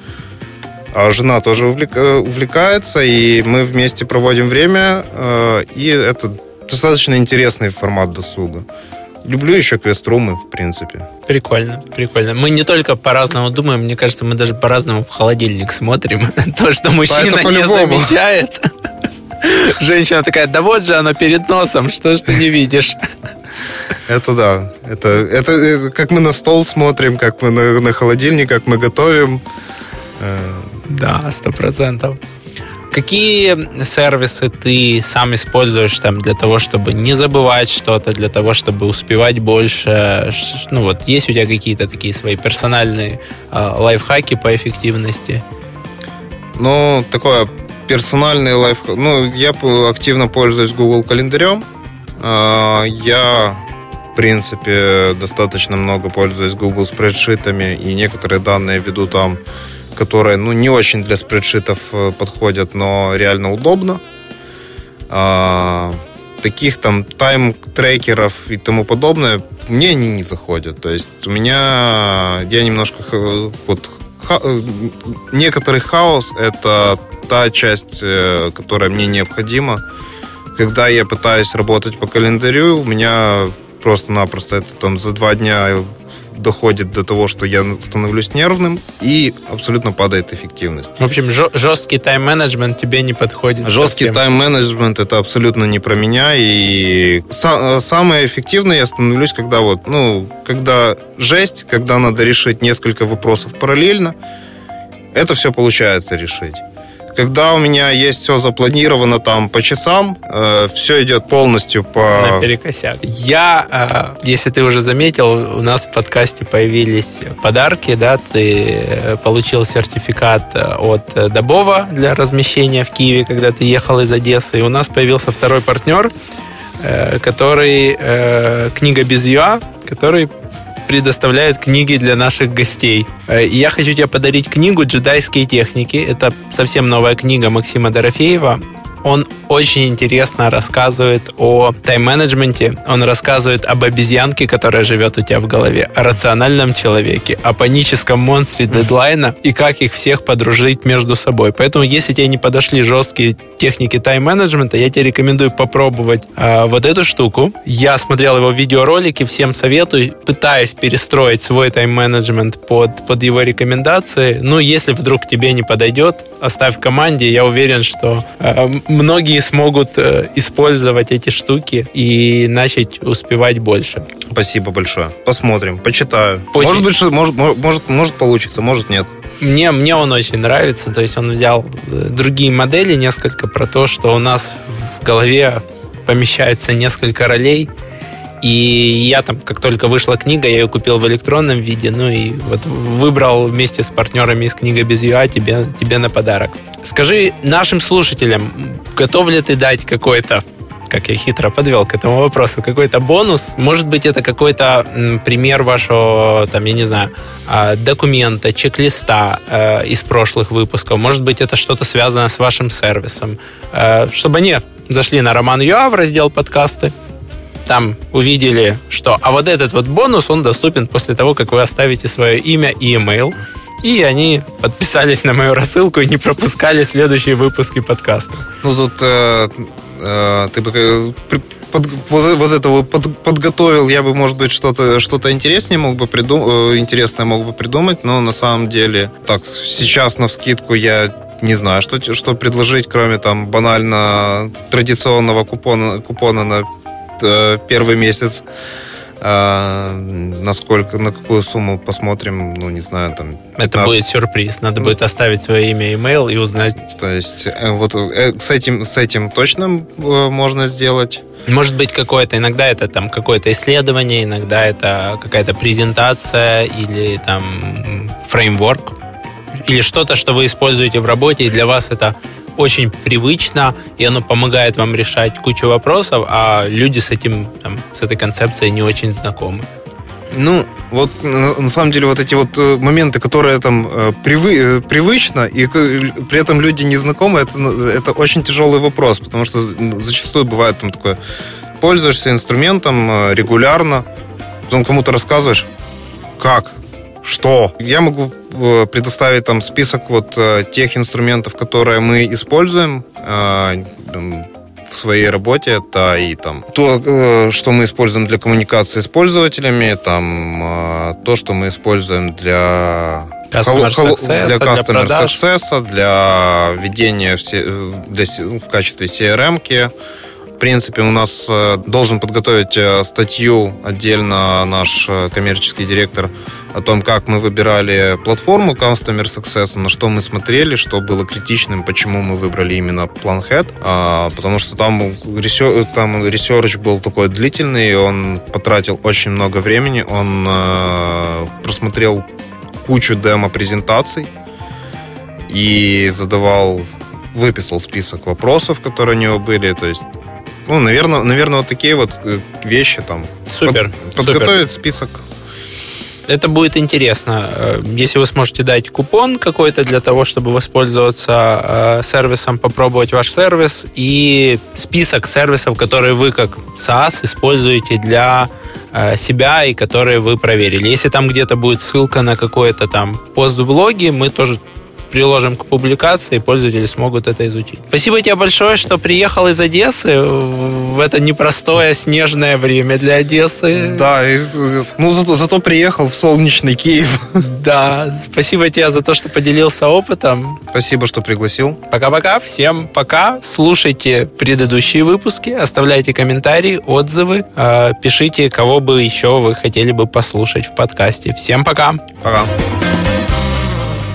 а жена тоже увлекается, и мы вместе проводим время, э, и это достаточно интересный формат досуга. Люблю еще квеструмы, в принципе. Прикольно, прикольно. Мы не только по-разному думаем, мне кажется, мы даже по-разному в холодильник смотрим. То, что мужчина не замечает. Женщина такая, да вот же оно перед носом, что ж ты не видишь? Это да. Это, это, это как мы на стол смотрим, как мы на, на холодильник, как мы готовим. Э, Да, сто процентов. Какие сервисы ты сам используешь там для того, чтобы не забывать что-то, для того, чтобы успевать больше? Ну вот, есть у тебя какие-то такие свои персональные э, лайфхаки по эффективности? Ну, такое персональный лайфхак. Ну, я активно пользуюсь Google календарем. А, я, в принципе, достаточно много пользуюсь Google спредшитами и некоторые данные веду там которые, ну, не очень для спредшитов э, подходят, но реально удобно. А, таких там тайм-трекеров и тому подобное мне они не заходят. То есть у меня я немножко вот ха, э, некоторый хаос это та часть, э, которая мне необходима. Когда я пытаюсь работать по календарю, у меня просто-напросто это там за два дня доходит до того, что я становлюсь нервным, и абсолютно падает эффективность. В общем, жесткий тайм-менеджмент тебе не подходит. Жесткий тайм-менеджмент это абсолютно не про меня, и самое эффективное я становлюсь, когда вот, ну, когда жесть, когда надо решить несколько вопросов параллельно, это все получается решить. Когда у меня есть все запланировано там по часам, э, все идет полностью по... Наперекосяк. Я, э, если ты уже заметил, у нас в подкасте появились подарки, да, ты э, получил сертификат э, от э, Добова для размещения в Киеве, когда ты ехал из Одессы, и у нас появился второй партнер, э, который э, книга без ЮА, который предоставляет книги для наших гостей. Э, я хочу тебе подарить книгу «Джедайские техники». Это совсем новая книга Максима Дорофеева. Он очень интересно рассказывает о тайм-менеджменте. Он рассказывает об обезьянке, которая живет у тебя в голове, о рациональном человеке, о паническом монстре дедлайна и как их всех подружить между собой. Поэтому, если тебе не подошли жесткие техники тайм-менеджмента, я тебе рекомендую попробовать э, вот эту штуку. Я смотрел его видеоролики, всем советую. Пытаюсь перестроить свой тайм-менеджмент под, под его рекомендации. Ну, если вдруг тебе не подойдет, оставь команде. Я уверен, что э, многие смогут э, использовать эти штуки и начать успевать больше. Спасибо большое. Посмотрим, почитаю. Очень... Может быть, что, может, может, может получится, может нет. Мне, мне он очень нравится. То есть он взял э, другие модели несколько про то, что у нас в голове помещается несколько ролей. И я там, как только вышла книга, я ее купил в электронном виде, ну и вот выбрал вместе с партнерами из книга без ЮА тебе, тебе на подарок. Скажи нашим слушателям, готов ли ты дать какой-то как я хитро подвел к этому вопросу, какой-то бонус. Может быть, это какой-то пример вашего, там, я не знаю, а, документа, чек-листа э, из прошлых выпусков. Может быть, это что-то связано с вашим сервисом. Э, чтобы они зашли на Роман Юа в раздел подкасты, там увидели, что а вот этот вот бонус, он доступен после того, как вы оставите свое имя и email. И они подписались на мою рассылку и не пропускали следующие выпуски подкаста. Ну, тут э, э, ты бы э, под, вот, вот это под, подготовил, я бы, может быть, что-то что интереснее мог бы придумать, э, интересное мог бы придумать, но на самом деле, так, сейчас на вскидку я не знаю, что, что предложить, кроме там банально традиционного купона, купона на первый месяц. А, насколько, на какую сумму посмотрим, ну, не знаю, там... 15. Это будет сюрприз. Надо будет оставить свое имя и имейл и узнать. То есть, э, вот э, с этим, с этим точно э, можно сделать. Может быть, какое-то, иногда это там какое-то исследование, иногда это какая-то презентация или там фреймворк, или что-то, что вы используете в работе, и для вас это очень привычно, и оно помогает вам решать кучу вопросов, а люди с этим, там, с этой концепцией не очень знакомы. Ну, вот на самом деле вот эти вот э, моменты, которые там э, привы, э, привычно, и при этом люди не знакомы, это, это очень тяжелый вопрос, потому что зачастую бывает там такое, пользуешься инструментом регулярно, потом кому-то рассказываешь, как, что? Я могу э, предоставить там список вот э, тех инструментов, которые мы используем э, в своей работе. Это и там то, что мы используем для коммуникации с пользователями, там то, что мы используем для Customer success, для customer для success, для ведения все, для, в качестве CRM-ки, принципе, у нас э, должен подготовить э, статью отдельно наш э, коммерческий директор о том, как мы выбирали платформу Customer Success, на что мы смотрели, что было критичным, почему мы выбрали именно Planhat, а, потому что там, research, там research был такой длительный, он потратил очень много времени, он а, просмотрел кучу демо-презентаций и задавал, выписал список вопросов, которые у него были, то есть ну, наверное, наверное, вот такие вот э, вещи там. Супер. Под, подготовить список это будет интересно. Э, если вы сможете дать купон какой-то для того, чтобы воспользоваться э, сервисом, попробовать ваш сервис и список сервисов, которые вы как SaaS используете для себя и которые вы проверили. Если там где-то будет ссылка на какой-то там пост в блоге, мы тоже приложим к публикации, и пользователи смогут это изучить. Спасибо тебе большое, что приехал из Одессы в это непростое снежное время для Одессы. Да, ну зато, зато приехал в солнечный Киев. Да, спасибо тебе за то, что поделился опытом. Спасибо, что пригласил. Пока-пока, всем пока. Слушайте предыдущие выпуски, оставляйте комментарии, отзывы, э, пишите, кого бы еще вы хотели бы послушать в подкасте. Всем пока. Пока.